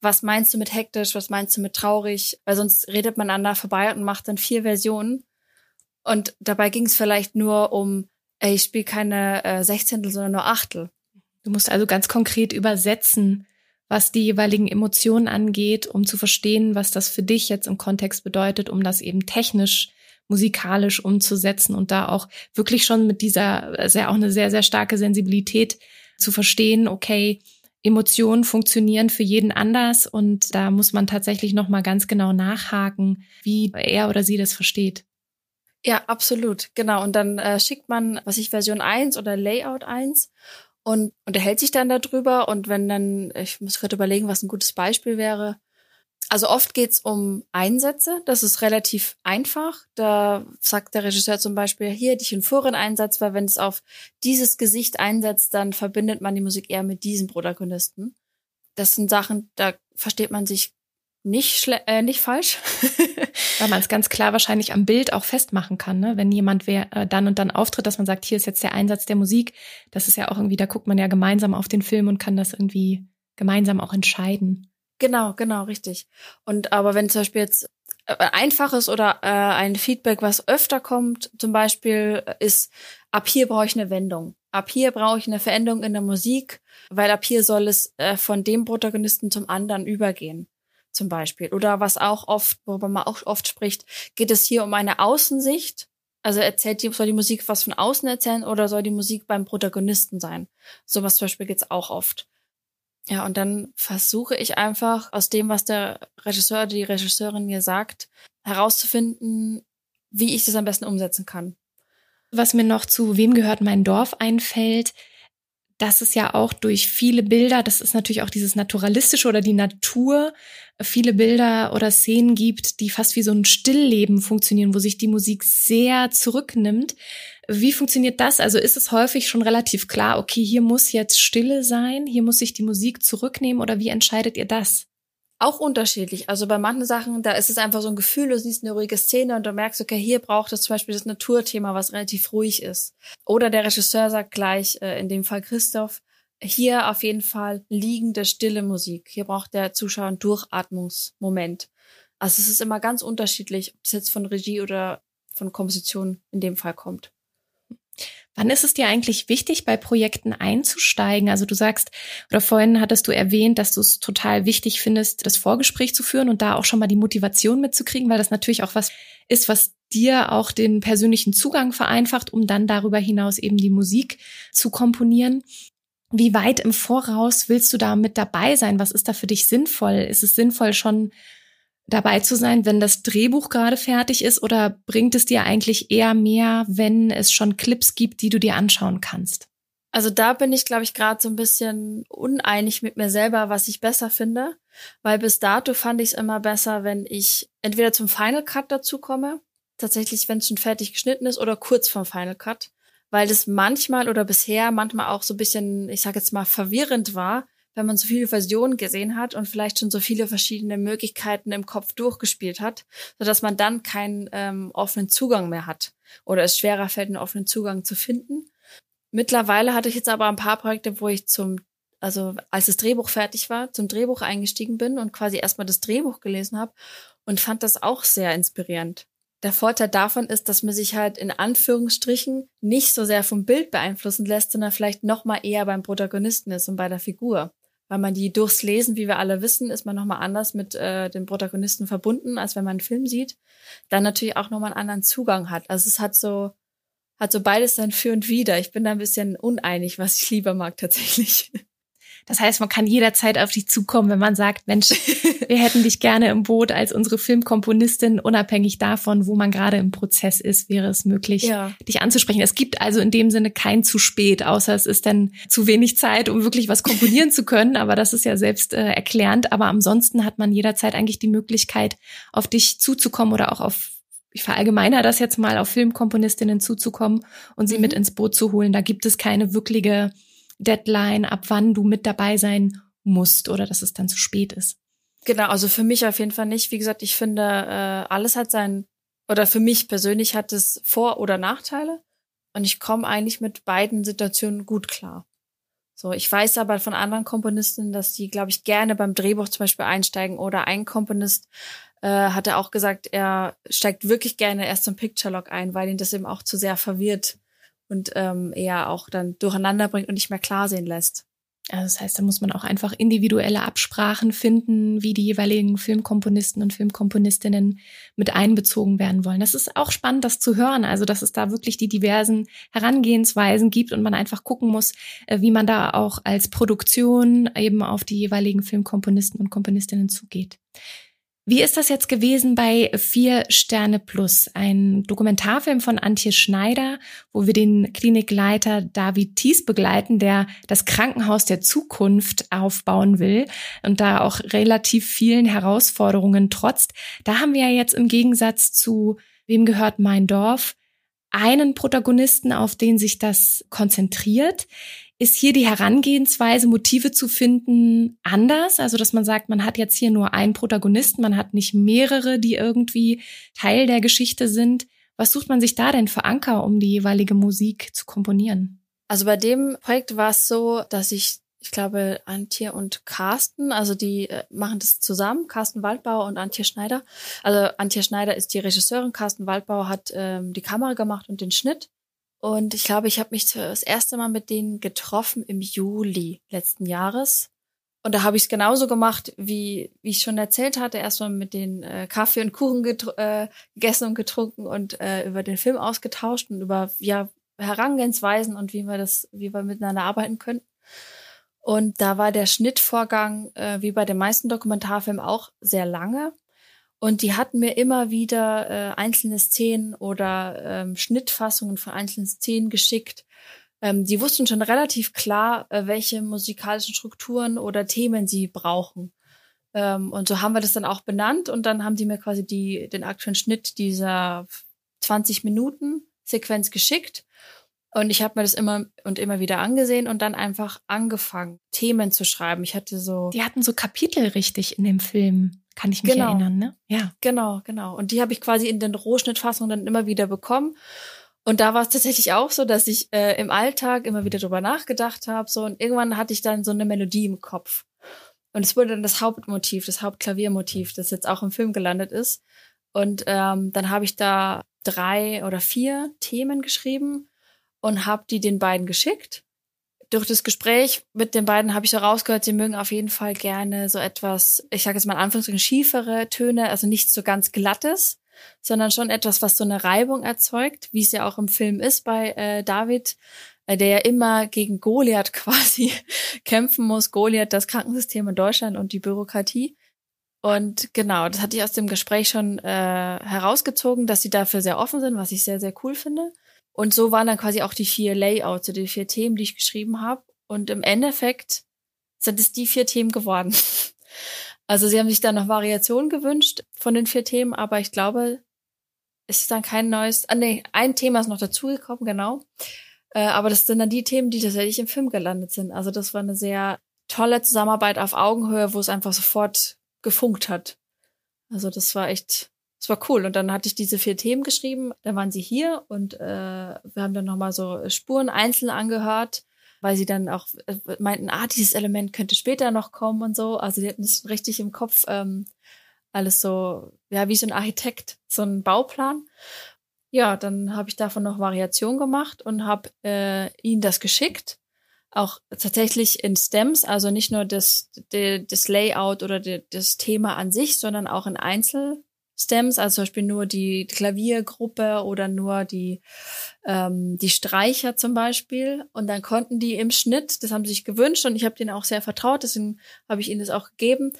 was meinst du mit hektisch, was meinst du mit traurig, weil sonst redet man aneinander vorbei und macht dann vier Versionen. Und dabei ging es vielleicht nur um, ey, ich spiele keine äh, Sechzehntel, sondern nur Achtel. Du musst also ganz konkret übersetzen, was die jeweiligen Emotionen angeht, um zu verstehen, was das für dich jetzt im Kontext bedeutet, um das eben technisch, musikalisch umzusetzen und da auch wirklich schon mit dieser, sehr auch eine sehr, sehr starke Sensibilität zu verstehen, okay, Emotionen funktionieren für jeden anders und da muss man tatsächlich noch mal ganz genau nachhaken, wie er oder sie das versteht. Ja, absolut, genau. Und dann äh, schickt man, was ich Version 1 oder Layout 1 und unterhält sich dann darüber. Und wenn dann, ich muss gerade überlegen, was ein gutes Beispiel wäre, also oft geht's um Einsätze. Das ist relativ einfach. Da sagt der Regisseur zum Beispiel, hier hätte ich einen vorherigen Einsatz, weil wenn es auf dieses Gesicht einsetzt, dann verbindet man die Musik eher mit diesem Protagonisten. Das sind Sachen, da versteht man sich nicht, äh, nicht falsch. Weil man es ganz klar wahrscheinlich am Bild auch festmachen kann, ne? wenn jemand wer, äh, dann und dann auftritt, dass man sagt, hier ist jetzt der Einsatz der Musik. Das ist ja auch irgendwie, da guckt man ja gemeinsam auf den Film und kann das irgendwie gemeinsam auch entscheiden. Genau, genau, richtig. Und aber wenn zum Beispiel jetzt äh, einfaches oder äh, ein Feedback, was öfter kommt, zum Beispiel ist, ab hier brauche ich eine Wendung. Ab hier brauche ich eine Veränderung in der Musik, weil ab hier soll es äh, von dem Protagonisten zum anderen übergehen. Zum Beispiel. Oder was auch oft, worüber man auch oft spricht, geht es hier um eine Außensicht. Also erzählt die, soll die Musik was von außen erzählen oder soll die Musik beim Protagonisten sein? Sowas zum Beispiel geht's auch oft. Ja, und dann versuche ich einfach aus dem, was der Regisseur oder die Regisseurin mir sagt, herauszufinden, wie ich das am besten umsetzen kann. Was mir noch zu Wem gehört mein Dorf einfällt, dass es ja auch durch viele Bilder, das ist natürlich auch dieses Naturalistische oder die Natur, viele Bilder oder Szenen gibt, die fast wie so ein Stillleben funktionieren, wo sich die Musik sehr zurücknimmt. Wie funktioniert das? Also ist es häufig schon relativ klar, okay, hier muss jetzt Stille sein, hier muss sich die Musik zurücknehmen oder wie entscheidet ihr das? Auch unterschiedlich. Also bei manchen Sachen, da ist es einfach so ein Gefühl, du siehst eine ruhige Szene und du merkst, okay, hier braucht es zum Beispiel das Naturthema, was relativ ruhig ist. Oder der Regisseur sagt gleich, äh, in dem Fall Christoph, hier auf jeden Fall liegende, stille Musik. Hier braucht der Zuschauer einen Durchatmungsmoment. Also es ist immer ganz unterschiedlich, ob es jetzt von Regie oder von Komposition in dem Fall kommt. Wann ist es dir eigentlich wichtig, bei Projekten einzusteigen? Also du sagst, oder vorhin hattest du erwähnt, dass du es total wichtig findest, das Vorgespräch zu führen und da auch schon mal die Motivation mitzukriegen, weil das natürlich auch was ist, was dir auch den persönlichen Zugang vereinfacht, um dann darüber hinaus eben die Musik zu komponieren. Wie weit im Voraus willst du da mit dabei sein? Was ist da für dich sinnvoll? Ist es sinnvoll, schon dabei zu sein, wenn das Drehbuch gerade fertig ist? Oder bringt es dir eigentlich eher mehr, wenn es schon Clips gibt, die du dir anschauen kannst? Also da bin ich, glaube ich, gerade so ein bisschen uneinig mit mir selber, was ich besser finde, weil bis dato fand ich es immer besser, wenn ich entweder zum Final Cut dazu komme, tatsächlich, wenn es schon fertig geschnitten ist, oder kurz vom Final Cut, weil das manchmal oder bisher manchmal auch so ein bisschen, ich sage jetzt mal, verwirrend war, wenn man so viele Versionen gesehen hat und vielleicht schon so viele verschiedene Möglichkeiten im Kopf durchgespielt hat, so dass man dann keinen ähm, offenen Zugang mehr hat oder es schwerer fällt, einen offenen Zugang zu finden. Mittlerweile hatte ich jetzt aber ein paar Projekte, wo ich zum, also als das Drehbuch fertig war, zum Drehbuch eingestiegen bin und quasi erstmal das Drehbuch gelesen habe und fand das auch sehr inspirierend. Der Vorteil davon ist, dass man sich halt in Anführungsstrichen nicht so sehr vom Bild beeinflussen lässt, sondern vielleicht noch mal eher beim Protagonisten ist und bei der Figur weil man die durchs Lesen, wie wir alle wissen, ist man nochmal anders mit äh, den Protagonisten verbunden, als wenn man einen Film sieht, dann natürlich auch nochmal einen anderen Zugang hat. Also es hat so, hat so beides dann für und wider. Ich bin da ein bisschen uneinig, was ich lieber mag tatsächlich. Das heißt, man kann jederzeit auf dich zukommen, wenn man sagt, Mensch, wir hätten dich gerne im Boot als unsere Filmkomponistin, unabhängig davon, wo man gerade im Prozess ist, wäre es möglich, ja. dich anzusprechen. Es gibt also in dem Sinne kein zu spät, außer es ist dann zu wenig Zeit, um wirklich was komponieren zu können. Aber das ist ja selbst äh, erklärend. Aber ansonsten hat man jederzeit eigentlich die Möglichkeit, auf dich zuzukommen oder auch auf ich verallgemeiner das jetzt mal auf Filmkomponistinnen zuzukommen und sie mhm. mit ins Boot zu holen. Da gibt es keine wirkliche Deadline, ab wann du mit dabei sein musst oder dass es dann zu spät ist. Genau, also für mich auf jeden Fall nicht. Wie gesagt, ich finde, äh, alles hat sein, oder für mich persönlich hat es Vor- oder Nachteile. Und ich komme eigentlich mit beiden Situationen gut klar. So, ich weiß aber von anderen Komponisten, dass die, glaube ich, gerne beim Drehbuch zum Beispiel einsteigen. Oder ein Komponist äh, hatte auch gesagt, er steigt wirklich gerne erst zum Picture Log ein, weil ihn das eben auch zu sehr verwirrt und ähm, eher auch dann durcheinander bringt und nicht mehr klar sehen lässt. Also das heißt, da muss man auch einfach individuelle Absprachen finden, wie die jeweiligen Filmkomponisten und Filmkomponistinnen mit einbezogen werden wollen. Das ist auch spannend, das zu hören. Also, dass es da wirklich die diversen Herangehensweisen gibt und man einfach gucken muss, äh, wie man da auch als Produktion eben auf die jeweiligen Filmkomponisten und Komponistinnen zugeht. Wie ist das jetzt gewesen bei Vier Sterne Plus, ein Dokumentarfilm von Antje Schneider, wo wir den Klinikleiter David Thies begleiten, der das Krankenhaus der Zukunft aufbauen will und da auch relativ vielen Herausforderungen trotzt. Da haben wir ja jetzt im Gegensatz zu Wem gehört mein Dorf einen Protagonisten, auf den sich das konzentriert ist hier die Herangehensweise, Motive zu finden, anders? Also, dass man sagt, man hat jetzt hier nur einen Protagonisten, man hat nicht mehrere, die irgendwie Teil der Geschichte sind. Was sucht man sich da denn für Anker, um die jeweilige Musik zu komponieren? Also bei dem Projekt war es so, dass ich ich glaube, Antje und Carsten, also die äh, machen das zusammen, Carsten Waldbauer und Antje Schneider. Also Antje Schneider ist die Regisseurin, Carsten Waldbauer hat ähm, die Kamera gemacht und den Schnitt. Und ich glaube, ich habe mich das erste Mal mit denen getroffen im Juli letzten Jahres. Und da habe ich es genauso gemacht, wie, wie ich schon erzählt hatte. Erstmal mit den äh, Kaffee und Kuchen äh, gegessen und getrunken und äh, über den Film ausgetauscht und über ja, Herangehensweisen und wie wir das, wie wir miteinander arbeiten könnten. Und da war der Schnittvorgang, äh, wie bei den meisten Dokumentarfilmen, auch sehr lange. Und die hatten mir immer wieder äh, einzelne Szenen oder ähm, Schnittfassungen von einzelnen Szenen geschickt. Ähm, die wussten schon relativ klar, äh, welche musikalischen Strukturen oder Themen sie brauchen. Ähm, und so haben wir das dann auch benannt und dann haben die mir quasi die, den aktuellen Schnitt dieser 20 Minuten Sequenz geschickt. Und ich habe mir das immer und immer wieder angesehen und dann einfach angefangen, Themen zu schreiben. Ich hatte so. Die hatten so Kapitel richtig in dem Film, kann ich mich genau. erinnern, ne? Ja. Genau, genau. Und die habe ich quasi in den Rohschnittfassungen dann immer wieder bekommen. Und da war es tatsächlich auch so, dass ich äh, im Alltag immer wieder drüber nachgedacht habe. So, und irgendwann hatte ich dann so eine Melodie im Kopf. Und es wurde dann das Hauptmotiv, das Hauptklaviermotiv, das jetzt auch im Film gelandet ist. Und ähm, dann habe ich da drei oder vier Themen geschrieben und habe die den beiden geschickt. Durch das Gespräch mit den beiden habe ich so rausgehört, sie mögen auf jeden Fall gerne so etwas, ich sage jetzt mal in Anführungszeichen, schiefere Töne, also nicht so ganz glattes, sondern schon etwas, was so eine Reibung erzeugt, wie es ja auch im Film ist bei äh, David, äh, der ja immer gegen Goliath quasi kämpfen muss. Goliath, das Krankensystem in Deutschland und die Bürokratie. Und genau, das hatte ich aus dem Gespräch schon äh, herausgezogen, dass sie dafür sehr offen sind, was ich sehr, sehr cool finde. Und so waren dann quasi auch die vier Layouts, die vier Themen, die ich geschrieben habe. Und im Endeffekt sind es die vier Themen geworden. Also sie haben sich dann noch Variationen gewünscht von den vier Themen, aber ich glaube, es ist dann kein neues. Ah, nee, ein Thema ist noch dazugekommen, genau. Äh, aber das sind dann die Themen, die tatsächlich im Film gelandet sind. Also das war eine sehr tolle Zusammenarbeit auf Augenhöhe, wo es einfach sofort gefunkt hat. Also das war echt es war cool. Und dann hatte ich diese vier Themen geschrieben. Dann waren sie hier und äh, wir haben dann nochmal so Spuren einzeln angehört, weil sie dann auch äh, meinten, ah, dieses Element könnte später noch kommen und so. Also die hatten es richtig im Kopf, ähm, alles so, ja, wie so ein Architekt, so ein Bauplan. Ja, dann habe ich davon noch Variation gemacht und habe äh, ihnen das geschickt. Auch tatsächlich in Stems, also nicht nur das, das Layout oder das Thema an sich, sondern auch in Einzel Stems, also zum Beispiel nur die Klaviergruppe oder nur die, ähm, die Streicher zum Beispiel. Und dann konnten die im Schnitt, das haben sie sich gewünscht und ich habe denen auch sehr vertraut, deswegen habe ich ihnen das auch gegeben,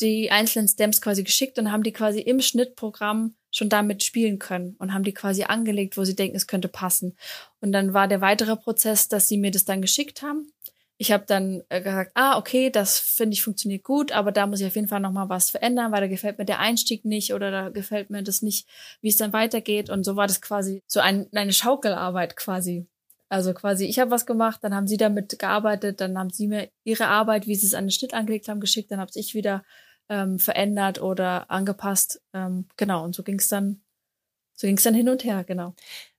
die einzelnen Stems quasi geschickt und haben die quasi im Schnittprogramm schon damit spielen können und haben die quasi angelegt, wo sie denken, es könnte passen. Und dann war der weitere Prozess, dass sie mir das dann geschickt haben ich habe dann äh, gesagt, ah, okay, das finde ich funktioniert gut, aber da muss ich auf jeden Fall noch mal was verändern, weil da gefällt mir der Einstieg nicht oder da gefällt mir das nicht, wie es dann weitergeht. Und so war das quasi so ein, eine Schaukelarbeit quasi. Also quasi, ich habe was gemacht, dann haben sie damit gearbeitet, dann haben sie mir ihre Arbeit, wie sie es an den Schnitt angelegt haben, geschickt, dann habe ich wieder ähm, verändert oder angepasst. Ähm, genau, und so ging es dann, so ging es dann hin und her, genau.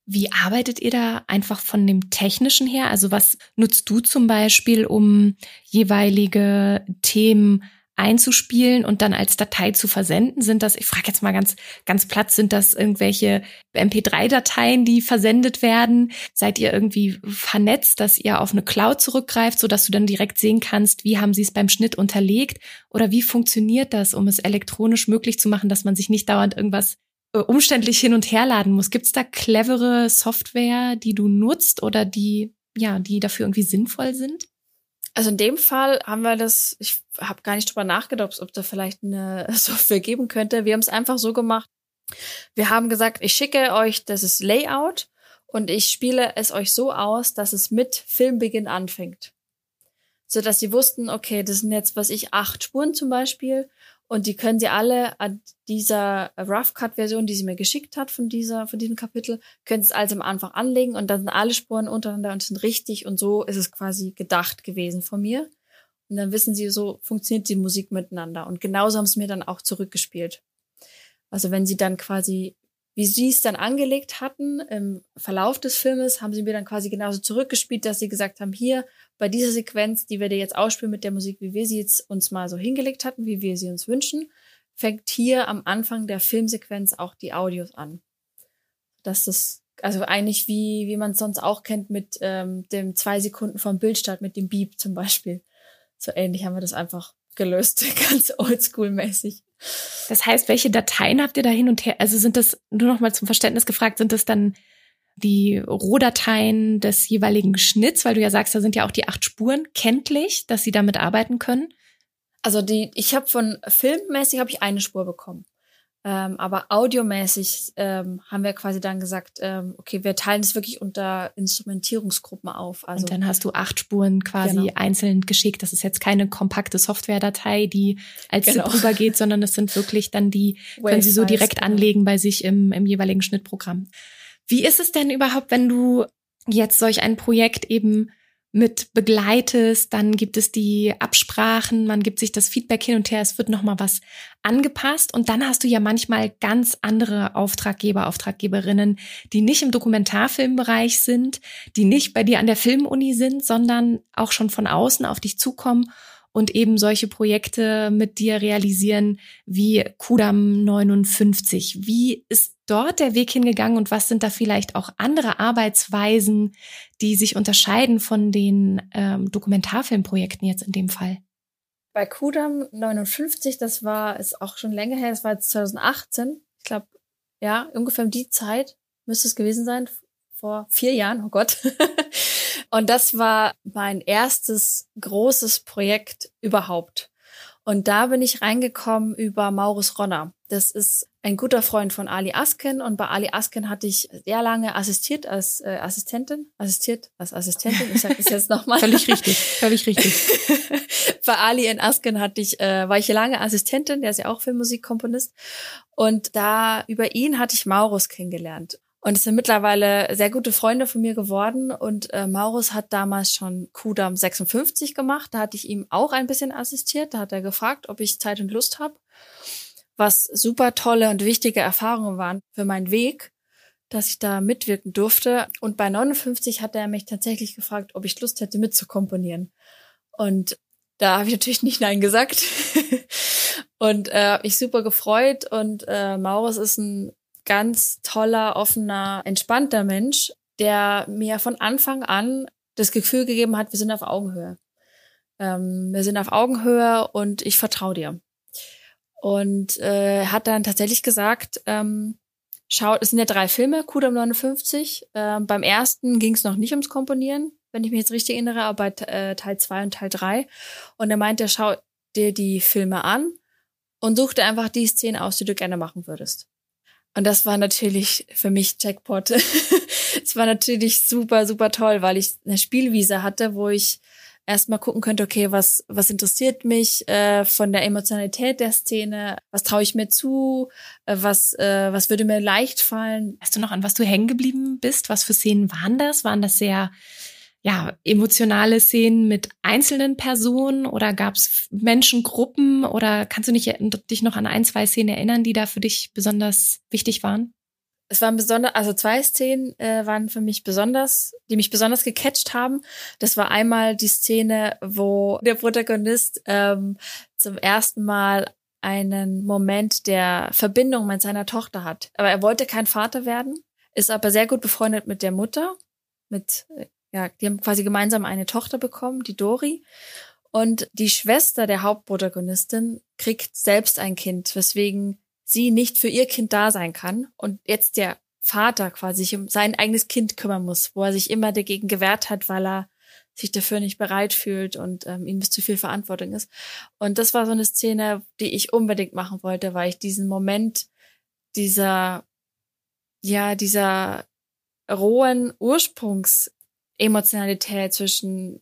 Wie arbeitet ihr da einfach von dem Technischen her? Also was nutzt du zum Beispiel, um jeweilige Themen einzuspielen und dann als Datei zu versenden? Sind das, ich frage jetzt mal ganz, ganz platt, sind das irgendwelche MP3-Dateien, die versendet werden? Seid ihr irgendwie vernetzt, dass ihr auf eine Cloud zurückgreift, sodass du dann direkt sehen kannst, wie haben sie es beim Schnitt unterlegt? Oder wie funktioniert das, um es elektronisch möglich zu machen, dass man sich nicht dauernd irgendwas umständlich hin und her laden muss. Gibt es da clevere Software, die du nutzt oder die, ja, die dafür irgendwie sinnvoll sind? Also in dem Fall haben wir das, ich habe gar nicht drüber nachgedacht, ob da vielleicht eine Software geben könnte. Wir haben es einfach so gemacht. Wir haben gesagt, ich schicke euch das ist Layout und ich spiele es euch so aus, dass es mit Filmbeginn anfängt. So dass sie wussten, okay, das sind jetzt, was ich, acht Spuren zum Beispiel und die können sie alle an dieser Rough Cut Version, die sie mir geschickt hat von dieser, von diesem Kapitel, können sie es also am Anfang anlegen und dann sind alle Spuren untereinander und sind richtig und so ist es quasi gedacht gewesen von mir. Und dann wissen sie, so funktioniert die Musik miteinander. Und genauso haben sie mir dann auch zurückgespielt. Also wenn sie dann quasi wie sie es dann angelegt hatten im Verlauf des Filmes, haben sie mir dann quasi genauso zurückgespielt, dass sie gesagt haben, hier bei dieser Sequenz, die wir dir jetzt ausspielen mit der Musik, wie wir sie jetzt uns mal so hingelegt hatten, wie wir sie uns wünschen, fängt hier am Anfang der Filmsequenz auch die Audios an. Das ist also eigentlich wie, wie man es sonst auch kennt mit ähm, dem zwei Sekunden vom Bildstart, mit dem Beep zum Beispiel. So ähnlich haben wir das einfach gelöst, ganz oldschool-mäßig. Das heißt, welche Dateien habt ihr da hin und her? Also sind das, nur noch mal zum Verständnis gefragt, sind das dann die Rohdateien des jeweiligen Schnitts, weil du ja sagst, da sind ja auch die acht Spuren kenntlich, dass sie damit arbeiten können? Also die, ich habe von filmmäßig habe ich eine Spur bekommen. Ähm, aber audiomäßig ähm, haben wir quasi dann gesagt, ähm, okay, wir teilen es wirklich unter Instrumentierungsgruppen auf. Also und dann hast du acht Spuren quasi genau. einzeln geschickt. Das ist jetzt keine kompakte Softwaredatei, die als genau. ZIP rübergeht, sondern es sind wirklich dann die, können Sie so direkt anlegen bei sich im, im jeweiligen Schnittprogramm. Wie ist es denn überhaupt, wenn du jetzt solch ein Projekt eben mit begleitest, dann gibt es die Absprachen, man gibt sich das Feedback hin und her, es wird nochmal was angepasst und dann hast du ja manchmal ganz andere Auftraggeber, Auftraggeberinnen, die nicht im Dokumentarfilmbereich sind, die nicht bei dir an der Filmuni sind, sondern auch schon von außen auf dich zukommen und eben solche Projekte mit dir realisieren wie Kudam 59. Wie ist dort der Weg hingegangen und was sind da vielleicht auch andere Arbeitsweisen, die sich unterscheiden von den ähm, Dokumentarfilmprojekten jetzt in dem Fall? Bei Kudam 59, das war, ist auch schon länger her, das war jetzt 2018. Ich glaube, ja, ungefähr um die Zeit müsste es gewesen sein, vor vier Jahren, oh Gott. und das war mein erstes großes Projekt überhaupt. Und da bin ich reingekommen über Maurus Ronner. Das ist ein guter Freund von Ali Asken und bei Ali Asken hatte ich sehr lange assistiert als äh, Assistentin, assistiert als Assistentin, ich sage das jetzt nochmal. völlig richtig, völlig richtig. bei Ali in Asken hatte ich, äh, war ich lange Assistentin, der ist ja auch Filmmusikkomponist und da über ihn hatte ich Maurus kennengelernt. Und es sind mittlerweile sehr gute Freunde von mir geworden. Und äh, Maurus hat damals schon Kudam 56 gemacht. Da hatte ich ihm auch ein bisschen assistiert. Da hat er gefragt, ob ich Zeit und Lust habe. Was super tolle und wichtige Erfahrungen waren für meinen Weg, dass ich da mitwirken durfte. Und bei 59 hat er mich tatsächlich gefragt, ob ich Lust hätte mitzukomponieren. Und da habe ich natürlich nicht Nein gesagt. und äh, mich super gefreut. Und äh, Maurus ist ein ganz toller, offener, entspannter Mensch, der mir von Anfang an das Gefühl gegeben hat, wir sind auf Augenhöhe. Ähm, wir sind auf Augenhöhe und ich vertraue dir. Und äh, hat dann tatsächlich gesagt, ähm, schaut, es sind ja drei Filme, Kudam 59. Ähm, beim ersten ging es noch nicht ums Komponieren, wenn ich mich jetzt richtig erinnere, aber bei äh, Teil zwei und Teil drei. Und er meinte, schau dir die Filme an und such dir einfach die Szene aus, die du gerne machen würdest. Und das war natürlich für mich Jackpot. Es war natürlich super, super toll, weil ich eine Spielwiese hatte, wo ich erstmal gucken könnte, okay, was, was interessiert mich äh, von der Emotionalität der Szene, was traue ich mir zu, äh, was, äh, was würde mir leicht fallen. Weißt du noch, an was du hängen geblieben bist? Was für Szenen waren das? Waren das sehr ja, emotionale Szenen mit einzelnen Personen oder gab es Menschengruppen oder kannst du nicht, dich noch an ein, zwei Szenen erinnern, die da für dich besonders wichtig waren? Es waren besonders, also zwei Szenen äh, waren für mich besonders, die mich besonders gecatcht haben. Das war einmal die Szene, wo der Protagonist ähm, zum ersten Mal einen Moment der Verbindung mit seiner Tochter hat. Aber er wollte kein Vater werden, ist aber sehr gut befreundet mit der Mutter, mit ja, die haben quasi gemeinsam eine Tochter bekommen, die Dori. Und die Schwester der Hauptprotagonistin kriegt selbst ein Kind, weswegen sie nicht für ihr Kind da sein kann. Und jetzt der Vater quasi sich um sein eigenes Kind kümmern muss, wo er sich immer dagegen gewehrt hat, weil er sich dafür nicht bereit fühlt und ähm, ihm bis zu viel Verantwortung ist. Und das war so eine Szene, die ich unbedingt machen wollte, weil ich diesen Moment dieser, ja, dieser rohen Ursprungs Emotionalität zwischen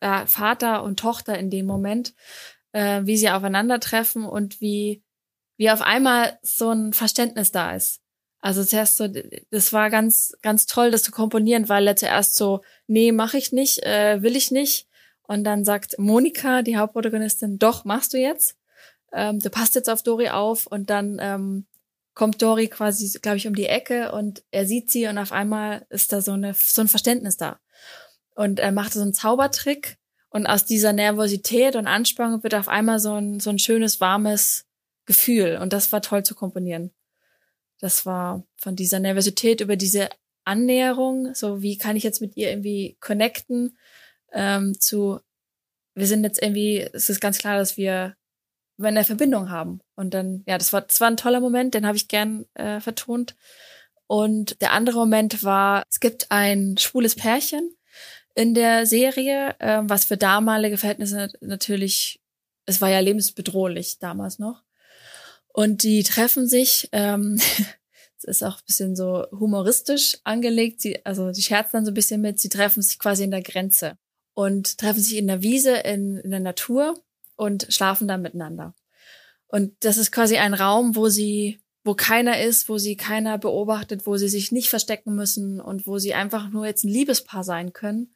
äh, Vater und Tochter in dem Moment, äh, wie sie aufeinandertreffen und wie, wie auf einmal so ein Verständnis da ist. Also zuerst so, das war ganz, ganz toll, das zu komponieren, weil er zuerst so, nee, mache ich nicht, äh, will ich nicht. Und dann sagt Monika, die Hauptprotagonistin, doch, machst du jetzt. Ähm, du passt jetzt auf Dori auf und dann ähm, kommt Dory quasi, glaube ich, um die Ecke und er sieht sie und auf einmal ist da so, eine, so ein Verständnis da. Und er macht so einen Zaubertrick und aus dieser Nervosität und Anspannung wird auf einmal so ein, so ein schönes, warmes Gefühl. Und das war toll zu komponieren. Das war von dieser Nervosität über diese Annäherung, so wie kann ich jetzt mit ihr irgendwie connecten, ähm, zu, wir sind jetzt irgendwie, es ist ganz klar, dass wir eine Verbindung haben. Und dann, ja, das war, das war ein toller Moment, den habe ich gern äh, vertont. Und der andere Moment war, es gibt ein schwules Pärchen in der Serie, äh, was für damalige Verhältnisse natürlich, es war ja lebensbedrohlich damals noch. Und die treffen sich, ähm, es ist auch ein bisschen so humoristisch angelegt, sie, also die scherzen dann so ein bisschen mit, sie treffen sich quasi in der Grenze und treffen sich in der Wiese, in, in der Natur und schlafen dann miteinander. Und das ist quasi ein Raum, wo sie, wo keiner ist, wo sie keiner beobachtet, wo sie sich nicht verstecken müssen und wo sie einfach nur jetzt ein Liebespaar sein können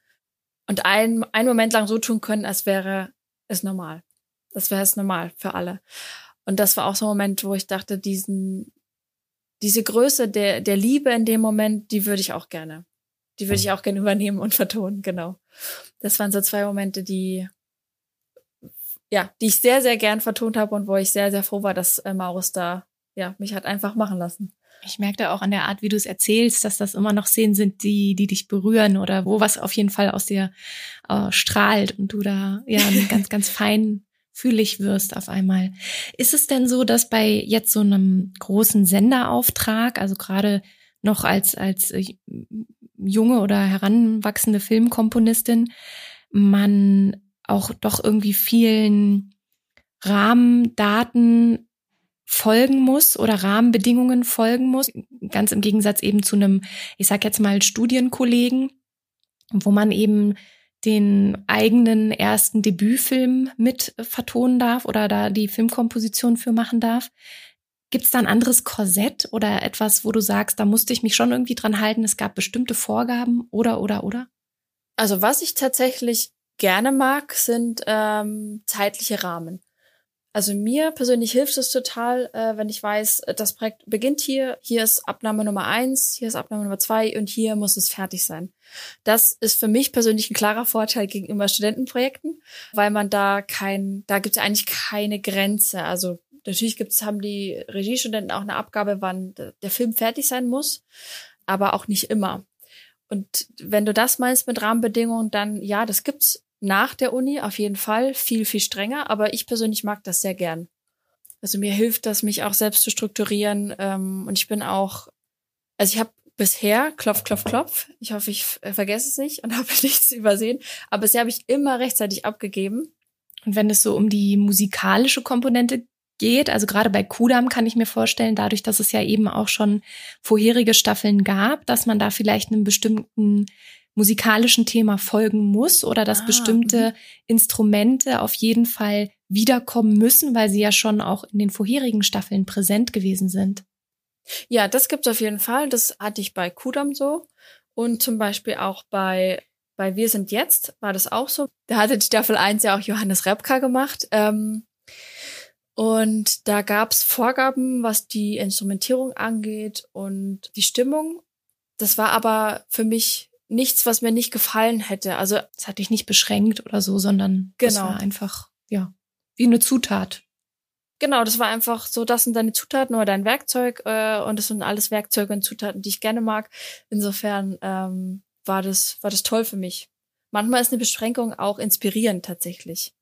und ein, einen Moment lang so tun können, als wäre es normal. Das wäre es normal für alle. Und das war auch so ein Moment, wo ich dachte, diesen, diese Größe der, der Liebe in dem Moment, die würde ich auch gerne. Die würde ich auch gerne übernehmen und vertonen, genau. Das waren so zwei Momente, die, ja, die ich sehr, sehr gern vertont habe und wo ich sehr, sehr froh war, dass äh, Maurus da, ja, mich hat einfach machen lassen. Ich merke da auch an der Art, wie du es erzählst, dass das immer noch Szenen sind, die, die dich berühren oder wo was auf jeden Fall aus dir äh, strahlt und du da ja ganz, ganz fein fühlig wirst auf einmal. Ist es denn so, dass bei jetzt so einem großen Senderauftrag, also gerade noch als, als äh, junge oder heranwachsende Filmkomponistin, man auch doch irgendwie vielen Rahmendaten folgen muss oder Rahmenbedingungen folgen muss, ganz im Gegensatz eben zu einem, ich sag jetzt mal, Studienkollegen, wo man eben den eigenen ersten Debütfilm mit vertonen darf oder da die Filmkomposition für machen darf. Gibt es da ein anderes Korsett oder etwas, wo du sagst, da musste ich mich schon irgendwie dran halten, es gab bestimmte Vorgaben oder oder oder? Also was ich tatsächlich gerne mag, sind ähm, zeitliche Rahmen. Also mir persönlich hilft es total, äh, wenn ich weiß, das Projekt beginnt hier, hier ist Abnahme Nummer eins, hier ist Abnahme Nummer zwei und hier muss es fertig sein. Das ist für mich persönlich ein klarer Vorteil gegenüber Studentenprojekten, weil man da kein, da gibt es eigentlich keine Grenze. Also natürlich gibt's, haben die Regiestudenten auch eine Abgabe, wann der Film fertig sein muss, aber auch nicht immer. Und wenn du das meinst mit Rahmenbedingungen, dann ja, das gibt's nach der Uni auf jeden Fall viel, viel strenger, aber ich persönlich mag das sehr gern. Also mir hilft das, mich auch selbst zu strukturieren. Ähm, und ich bin auch, also ich habe bisher, klopf, klopf, klopf, ich hoffe, ich vergesse es nicht und habe nichts übersehen, aber bisher habe ich immer rechtzeitig abgegeben. Und wenn es so um die musikalische Komponente geht, also gerade bei Kudam kann ich mir vorstellen, dadurch, dass es ja eben auch schon vorherige Staffeln gab, dass man da vielleicht einen bestimmten musikalischen Thema folgen muss oder dass ah, bestimmte mhm. Instrumente auf jeden Fall wiederkommen müssen, weil sie ja schon auch in den vorherigen Staffeln präsent gewesen sind. Ja, das gibt's auf jeden Fall. Das hatte ich bei Kudam so. Und zum Beispiel auch bei, bei Wir sind jetzt war das auch so. Da hatte die Staffel 1 ja auch Johannes Repka gemacht. Ähm, und da gab's Vorgaben, was die Instrumentierung angeht und die Stimmung. Das war aber für mich nichts, was mir nicht gefallen hätte. Also es hat dich nicht beschränkt oder so, sondern genau. das war einfach ja wie eine Zutat. Genau, das war einfach so, das sind deine Zutaten oder dein Werkzeug äh, und das sind alles Werkzeuge und Zutaten, die ich gerne mag. Insofern ähm, war das war das toll für mich. Manchmal ist eine Beschränkung auch inspirierend tatsächlich.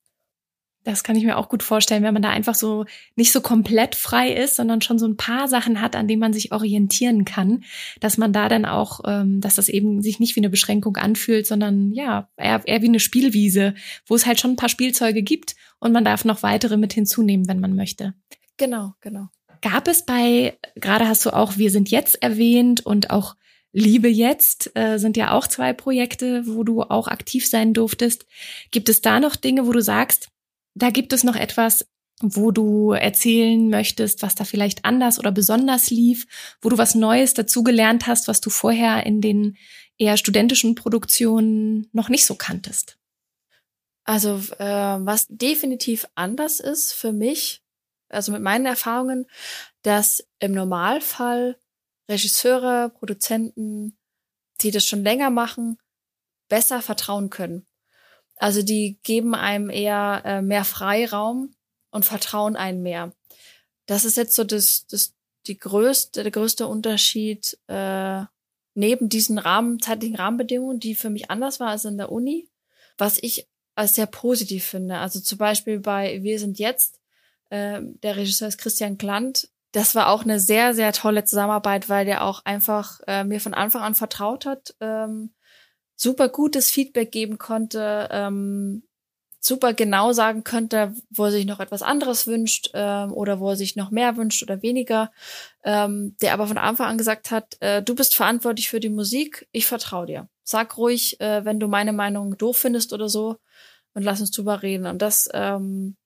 Das kann ich mir auch gut vorstellen, wenn man da einfach so nicht so komplett frei ist, sondern schon so ein paar Sachen hat, an denen man sich orientieren kann, dass man da dann auch, ähm, dass das eben sich nicht wie eine Beschränkung anfühlt, sondern ja, eher, eher wie eine Spielwiese, wo es halt schon ein paar Spielzeuge gibt und man darf noch weitere mit hinzunehmen, wenn man möchte. Genau, genau. Gab es bei, gerade hast du auch Wir sind jetzt erwähnt und auch Liebe jetzt äh, sind ja auch zwei Projekte, wo du auch aktiv sein durftest. Gibt es da noch Dinge, wo du sagst, da gibt es noch etwas, wo du erzählen möchtest, was da vielleicht anders oder besonders lief, wo du was Neues dazugelernt hast, was du vorher in den eher studentischen Produktionen noch nicht so kanntest? Also äh, was definitiv anders ist für mich, also mit meinen Erfahrungen, dass im Normalfall Regisseure, Produzenten, die das schon länger machen, besser vertrauen können. Also die geben einem eher äh, mehr Freiraum und vertrauen einem mehr. Das ist jetzt so das, das die größte, der größte Unterschied äh, neben diesen Rahmen, zeitlichen Rahmenbedingungen, die für mich anders war als in der Uni, was ich als sehr positiv finde. Also zum Beispiel bei Wir sind jetzt, äh, der Regisseur ist Christian Klant, das war auch eine sehr, sehr tolle Zusammenarbeit, weil der auch einfach äh, mir von Anfang an vertraut hat, ähm, super gutes Feedback geben konnte, ähm, super genau sagen könnte, wo er sich noch etwas anderes wünscht ähm, oder wo er sich noch mehr wünscht oder weniger, ähm, der aber von Anfang an gesagt hat, äh, du bist verantwortlich für die Musik, ich vertraue dir. Sag ruhig, äh, wenn du meine Meinung doof findest oder so und lass uns drüber reden. Und das, ähm,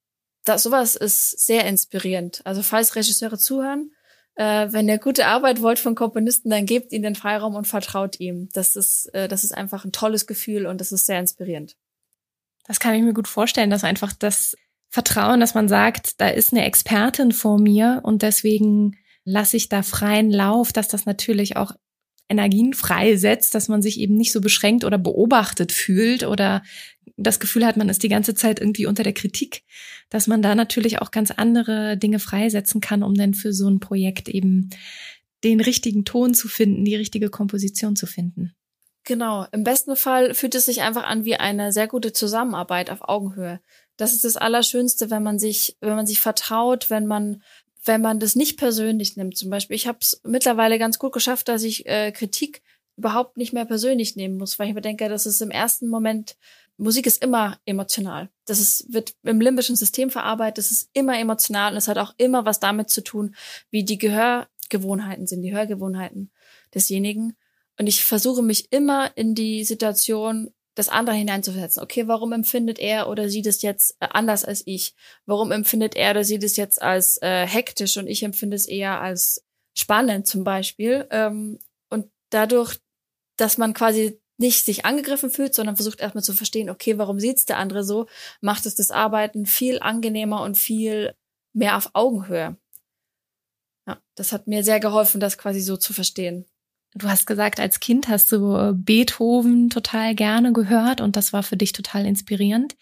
das sowas ist sehr inspirierend. Also falls Regisseure zuhören, äh, wenn ihr gute Arbeit wollt von Komponisten, dann gebt ihnen den Freiraum und vertraut ihm. Das ist, äh, das ist einfach ein tolles Gefühl und das ist sehr inspirierend. Das kann ich mir gut vorstellen, dass einfach das Vertrauen, dass man sagt, da ist eine Expertin vor mir und deswegen lasse ich da freien Lauf, dass das natürlich auch Energien freisetzt, dass man sich eben nicht so beschränkt oder beobachtet fühlt oder das Gefühl hat, man ist die ganze Zeit irgendwie unter der Kritik, dass man da natürlich auch ganz andere Dinge freisetzen kann, um dann für so ein Projekt eben den richtigen Ton zu finden, die richtige Komposition zu finden. Genau. Im besten Fall fühlt es sich einfach an wie eine sehr gute Zusammenarbeit auf Augenhöhe. Das ist das Allerschönste, wenn man sich, wenn man sich vertraut, wenn man, wenn man das nicht persönlich nimmt. Zum Beispiel, ich habe es mittlerweile ganz gut geschafft, dass ich äh, Kritik überhaupt nicht mehr persönlich nehmen muss, weil ich mir denke, dass es im ersten Moment Musik ist immer emotional. Das ist, wird im limbischen System verarbeitet, das ist immer emotional und es hat auch immer was damit zu tun, wie die Gehörgewohnheiten sind, die Hörgewohnheiten desjenigen. Und ich versuche mich immer in die Situation des anderen hineinzusetzen. Okay, warum empfindet er oder sie das jetzt äh, anders als ich? Warum empfindet er oder sie das jetzt als äh, hektisch und ich empfinde es eher als spannend zum Beispiel? Ähm, und dadurch, dass man quasi nicht sich angegriffen fühlt, sondern versucht erstmal zu verstehen, okay, warum sieht's der andere so, macht es das Arbeiten viel angenehmer und viel mehr auf Augenhöhe. Ja, das hat mir sehr geholfen, das quasi so zu verstehen. Du hast gesagt, als Kind hast du äh, Beethoven total gerne gehört und das war für dich total inspirierend.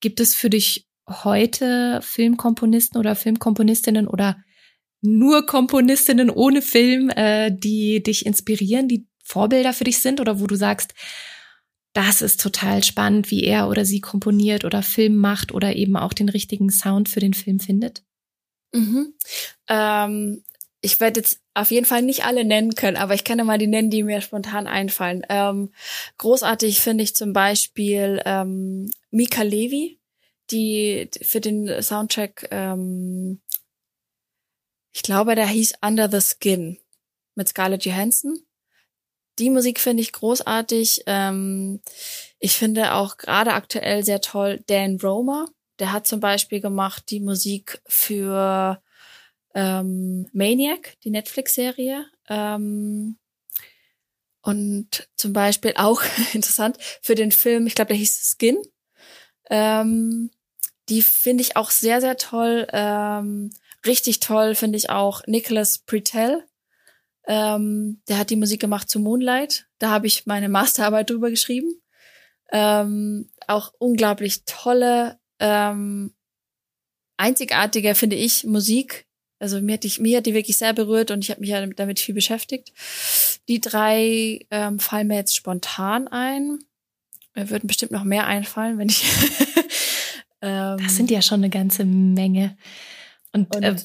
Gibt es für dich heute Filmkomponisten oder Filmkomponistinnen oder nur Komponistinnen ohne Film, äh, die dich inspirieren, die Vorbilder für dich sind oder wo du sagst, das ist total spannend, wie er oder sie komponiert oder Film macht oder eben auch den richtigen Sound für den Film findet? Mhm. Ähm, ich werde jetzt auf jeden Fall nicht alle nennen können, aber ich kann ja mal die nennen, die mir spontan einfallen. Ähm, großartig finde ich zum Beispiel ähm, Mika Levi, die für den Soundtrack, ähm, ich glaube, der hieß Under the Skin mit Scarlett Johansson. Die Musik finde ich großartig. Ähm, ich finde auch gerade aktuell sehr toll Dan Romer. Der hat zum Beispiel gemacht die Musik für ähm, Maniac, die Netflix-Serie. Ähm, und zum Beispiel auch interessant für den Film, ich glaube, der hieß Skin. Ähm, die finde ich auch sehr, sehr toll. Ähm, richtig toll finde ich auch Nicholas Pretel. Ähm, der hat die Musik gemacht zu Moonlight. Da habe ich meine Masterarbeit drüber geschrieben. Ähm, auch unglaublich tolle, ähm, einzigartige, finde ich, Musik, also mir hat, die, mir hat die wirklich sehr berührt und ich habe mich ja damit viel beschäftigt. Die drei ähm, fallen mir jetzt spontan ein. Mir würden bestimmt noch mehr einfallen, wenn ich. ähm, das sind ja schon eine ganze Menge. Und, und äh,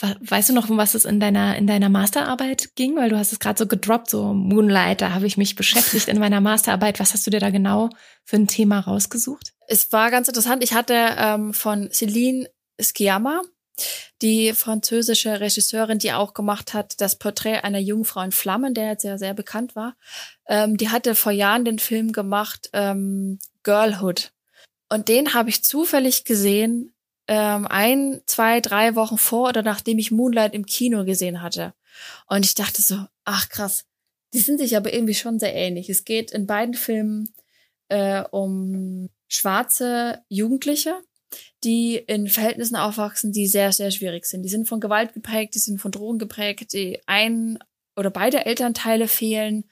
weißt du noch, um was es in deiner in deiner Masterarbeit ging? Weil du hast es gerade so gedroppt, so Moonlight. Da habe ich mich beschäftigt in meiner Masterarbeit. Was hast du dir da genau für ein Thema rausgesucht? Es war ganz interessant. Ich hatte ähm, von Celine Sciamma die französische Regisseurin, die auch gemacht hat, das Porträt einer Jungfrau in Flammen, der jetzt ja sehr bekannt war, ähm, die hatte vor Jahren den Film gemacht, ähm, Girlhood. Und den habe ich zufällig gesehen, ähm, ein, zwei, drei Wochen vor oder nachdem ich Moonlight im Kino gesehen hatte. Und ich dachte so, ach krass, die sind sich aber irgendwie schon sehr ähnlich. Es geht in beiden Filmen äh, um schwarze Jugendliche, die in Verhältnissen aufwachsen, die sehr, sehr schwierig sind. Die sind von Gewalt geprägt, die sind von Drogen geprägt, die ein oder beide Elternteile fehlen.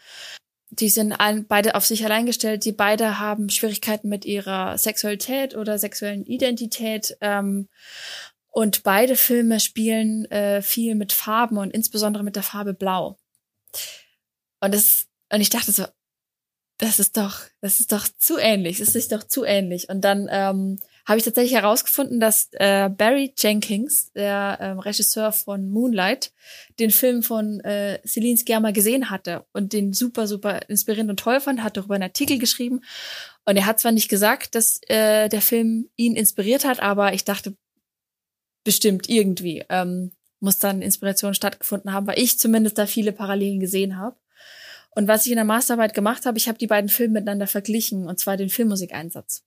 Die sind ein, beide auf sich allein gestellt, die beide haben Schwierigkeiten mit ihrer Sexualität oder sexuellen Identität. Ähm, und beide Filme spielen äh, viel mit Farben und insbesondere mit der Farbe Blau. Und das, und ich dachte so, das ist doch, das ist doch zu ähnlich, das ist doch zu ähnlich. Und dann ähm, habe ich tatsächlich herausgefunden, dass äh, Barry Jenkins, der ähm, Regisseur von Moonlight, den Film von äh, Celine Sciamma gesehen hatte und den super, super inspirierend und toll fand, hat darüber einen Artikel geschrieben. Und er hat zwar nicht gesagt, dass äh, der Film ihn inspiriert hat, aber ich dachte, bestimmt irgendwie ähm, muss dann Inspiration stattgefunden haben, weil ich zumindest da viele Parallelen gesehen habe. Und was ich in der Masterarbeit gemacht habe, ich habe die beiden Filme miteinander verglichen, und zwar den Filmmusikeinsatz.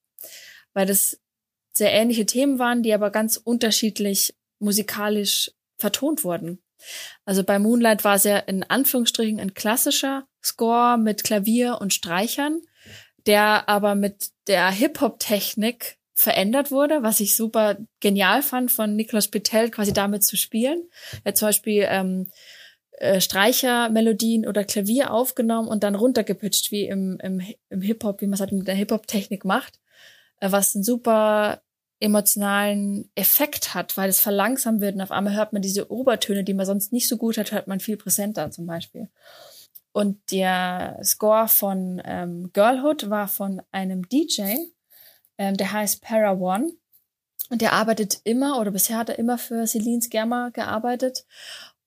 Weil das sehr ähnliche Themen waren, die aber ganz unterschiedlich musikalisch vertont wurden. Also bei Moonlight war es ja in Anführungsstrichen ein klassischer Score mit Klavier und Streichern, der aber mit der Hip-Hop-Technik verändert wurde, was ich super genial fand von Niklas Pitel, quasi damit zu spielen. Er hat zum Beispiel ähm, äh, Streichermelodien oder Klavier aufgenommen und dann runtergepitcht, wie im, im, im Hip-Hop, wie man es halt mit der Hip-Hop-Technik macht, äh, was einen super emotionalen Effekt hat, weil es verlangsamt wird und auf einmal hört man diese Obertöne, die man sonst nicht so gut hat, hört man viel präsenter zum Beispiel. Und der Score von ähm, Girlhood war von einem DJ, ähm, der heißt Para One. Und der arbeitet immer, oder bisher hat er immer für Celine Sciamma gearbeitet.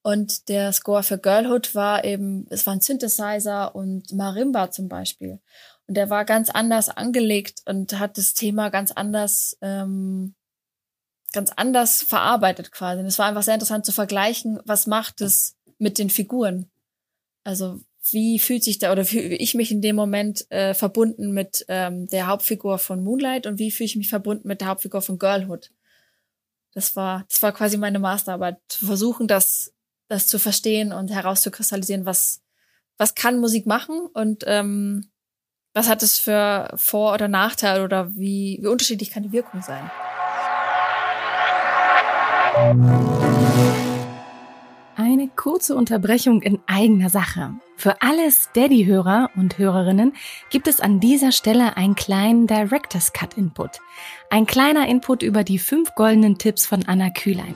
Und der Score für Girlhood war eben, es war ein Synthesizer und Marimba zum Beispiel. Und der war ganz anders angelegt und hat das Thema ganz anders, ähm, ganz anders verarbeitet quasi. Und es war einfach sehr interessant zu vergleichen, was macht es mit den Figuren. Also wie fühlt sich da oder fühle ich mich in dem Moment äh, verbunden mit ähm, der Hauptfigur von Moonlight und wie fühle ich mich verbunden mit der Hauptfigur von Girlhood. Das war, das war quasi meine Masterarbeit, zu versuchen, das, das zu verstehen und herauszukristallisieren, was, was kann Musik machen und ähm, was hat es für Vor- oder Nachteile oder wie, wie unterschiedlich kann die Wirkung sein? Eine kurze Unterbrechung in eigener Sache. Für alle Steady-Hörer und Hörerinnen gibt es an dieser Stelle einen kleinen Director's Cut Input. Ein kleiner Input über die fünf goldenen Tipps von Anna Kühlein.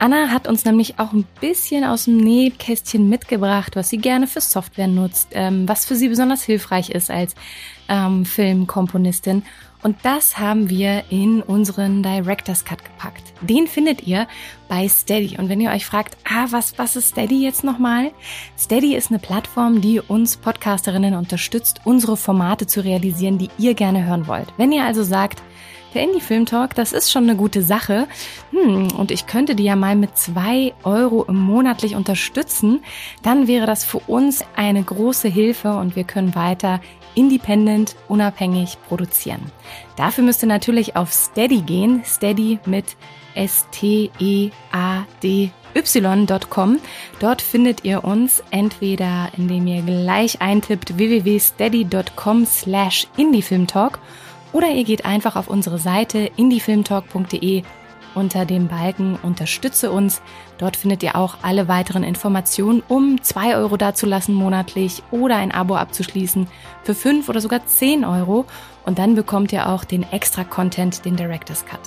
Anna hat uns nämlich auch ein bisschen aus dem Nähkästchen mitgebracht, was sie gerne für Software nutzt, ähm, was für sie besonders hilfreich ist als ähm, Filmkomponistin. Und das haben wir in unseren Director's Cut gepackt. Den findet ihr bei Steady. Und wenn ihr euch fragt, ah, was, was ist Steady jetzt nochmal? Steady ist eine Plattform, die uns Podcasterinnen unterstützt, unsere Formate zu realisieren, die ihr gerne hören wollt. Wenn ihr also sagt, der Indie-Film Talk, das ist schon eine gute Sache. Hm, und ich könnte die ja mal mit zwei Euro monatlich unterstützen. Dann wäre das für uns eine große Hilfe und wir können weiter independent, unabhängig produzieren. Dafür müsst ihr natürlich auf Steady gehen. Steady mit S-T-E-A-D y.com. Dort findet ihr uns entweder, indem ihr gleich eintippt www.steady.com slash indiefilmtalk oder ihr geht einfach auf unsere Seite indiefilmtalk.de unter dem Balken Unterstütze uns. Dort findet ihr auch alle weiteren Informationen, um zwei Euro dazulassen monatlich oder ein Abo abzuschließen für fünf oder sogar zehn Euro. Und dann bekommt ihr auch den extra Content, den Director's Cut.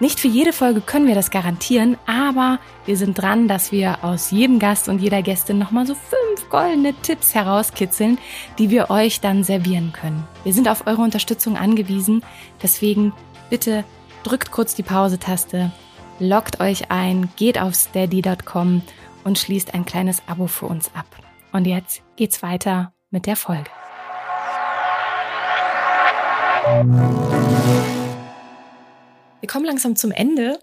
Nicht für jede Folge können wir das garantieren, aber wir sind dran, dass wir aus jedem Gast und jeder Gästin nochmal so fünf goldene Tipps herauskitzeln, die wir euch dann servieren können. Wir sind auf eure Unterstützung angewiesen, deswegen bitte drückt kurz die Pause-Taste, loggt euch ein, geht auf steady.com und schließt ein kleines Abo für uns ab. Und jetzt geht's weiter mit der Folge. Wir kommen langsam zum Ende.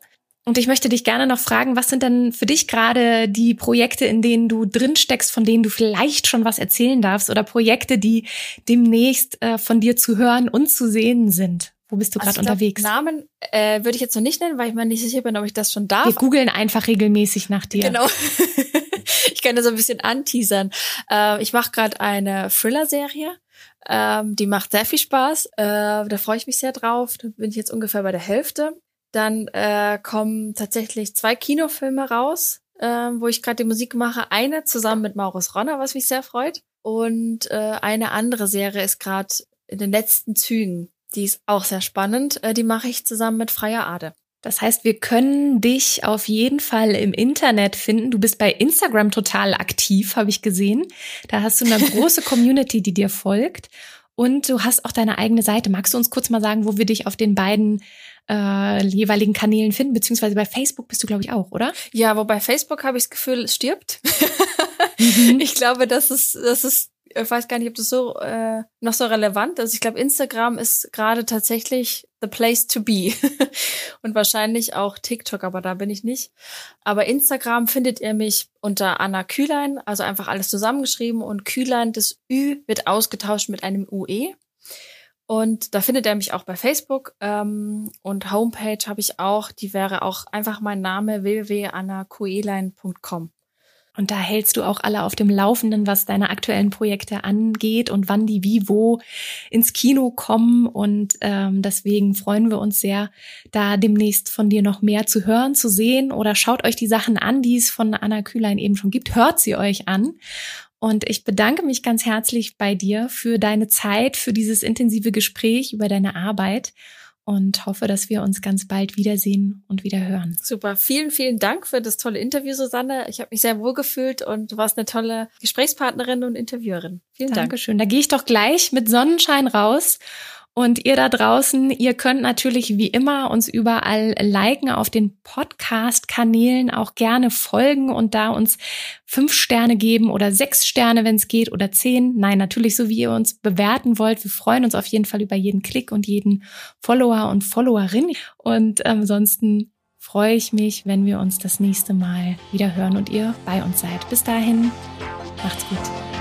Und ich möchte dich gerne noch fragen, was sind denn für dich gerade die Projekte, in denen du drin steckst, von denen du vielleicht schon was erzählen darfst oder Projekte, die demnächst äh, von dir zu hören und zu sehen sind? Wo bist du gerade also unterwegs? Namen äh, würde ich jetzt noch nicht nennen, weil ich mir nicht sicher bin, ob ich das schon darf. Wir googeln einfach regelmäßig nach dir. Genau. ich kann das so ein bisschen anteasern. Äh, ich mache gerade eine Thriller-Serie ähm, die macht sehr viel Spaß. Äh, da freue ich mich sehr drauf. Da bin ich jetzt ungefähr bei der Hälfte. Dann äh, kommen tatsächlich zwei Kinofilme raus, äh, wo ich gerade die Musik mache. Eine zusammen mit Maurus Ronner, was mich sehr freut. Und äh, eine andere Serie ist gerade in den letzten Zügen. Die ist auch sehr spannend. Äh, die mache ich zusammen mit Freier Ade. Das heißt, wir können dich auf jeden Fall im Internet finden. Du bist bei Instagram total aktiv, habe ich gesehen. Da hast du eine große Community, die dir folgt. Und du hast auch deine eigene Seite. Magst du uns kurz mal sagen, wo wir dich auf den beiden äh, jeweiligen Kanälen finden? Beziehungsweise bei Facebook bist du, glaube ich, auch, oder? Ja, wobei Facebook habe ich das Gefühl, es stirbt. Ich glaube, das ist, das ist ich weiß gar nicht, ob das so äh, noch so relevant ist. Ich glaube, Instagram ist gerade tatsächlich the place to be. und wahrscheinlich auch TikTok, aber da bin ich nicht. Aber Instagram findet ihr mich unter Anna Kühlein, also einfach alles zusammengeschrieben und Kühlein, das Ü wird ausgetauscht mit einem UE. Und da findet er mich auch bei Facebook. Ähm, und Homepage habe ich auch, die wäre auch einfach mein Name www.annakuelein.com. Und da hältst du auch alle auf dem Laufenden, was deine aktuellen Projekte angeht und wann die wie wo ins Kino kommen. Und ähm, deswegen freuen wir uns sehr, da demnächst von dir noch mehr zu hören, zu sehen. Oder schaut euch die Sachen an, die es von Anna Kühlein eben schon gibt. Hört sie euch an. Und ich bedanke mich ganz herzlich bei dir für deine Zeit, für dieses intensive Gespräch über deine Arbeit und hoffe, dass wir uns ganz bald wiedersehen und wieder hören. Super. Vielen, vielen Dank für das tolle Interview, Susanne. Ich habe mich sehr wohl gefühlt und du warst eine tolle Gesprächspartnerin und Interviewerin. Vielen Dank. Dankeschön. Da gehe ich doch gleich mit Sonnenschein raus und ihr da draußen, ihr könnt natürlich wie immer uns überall liken auf den Podcast-Kanälen, auch gerne folgen und da uns fünf Sterne geben oder sechs Sterne, wenn es geht, oder zehn. Nein, natürlich so, wie ihr uns bewerten wollt. Wir freuen uns auf jeden Fall über jeden Klick und jeden Follower und Followerin. Und ansonsten freue ich mich, wenn wir uns das nächste Mal wieder hören und ihr bei uns seid. Bis dahin, macht's gut.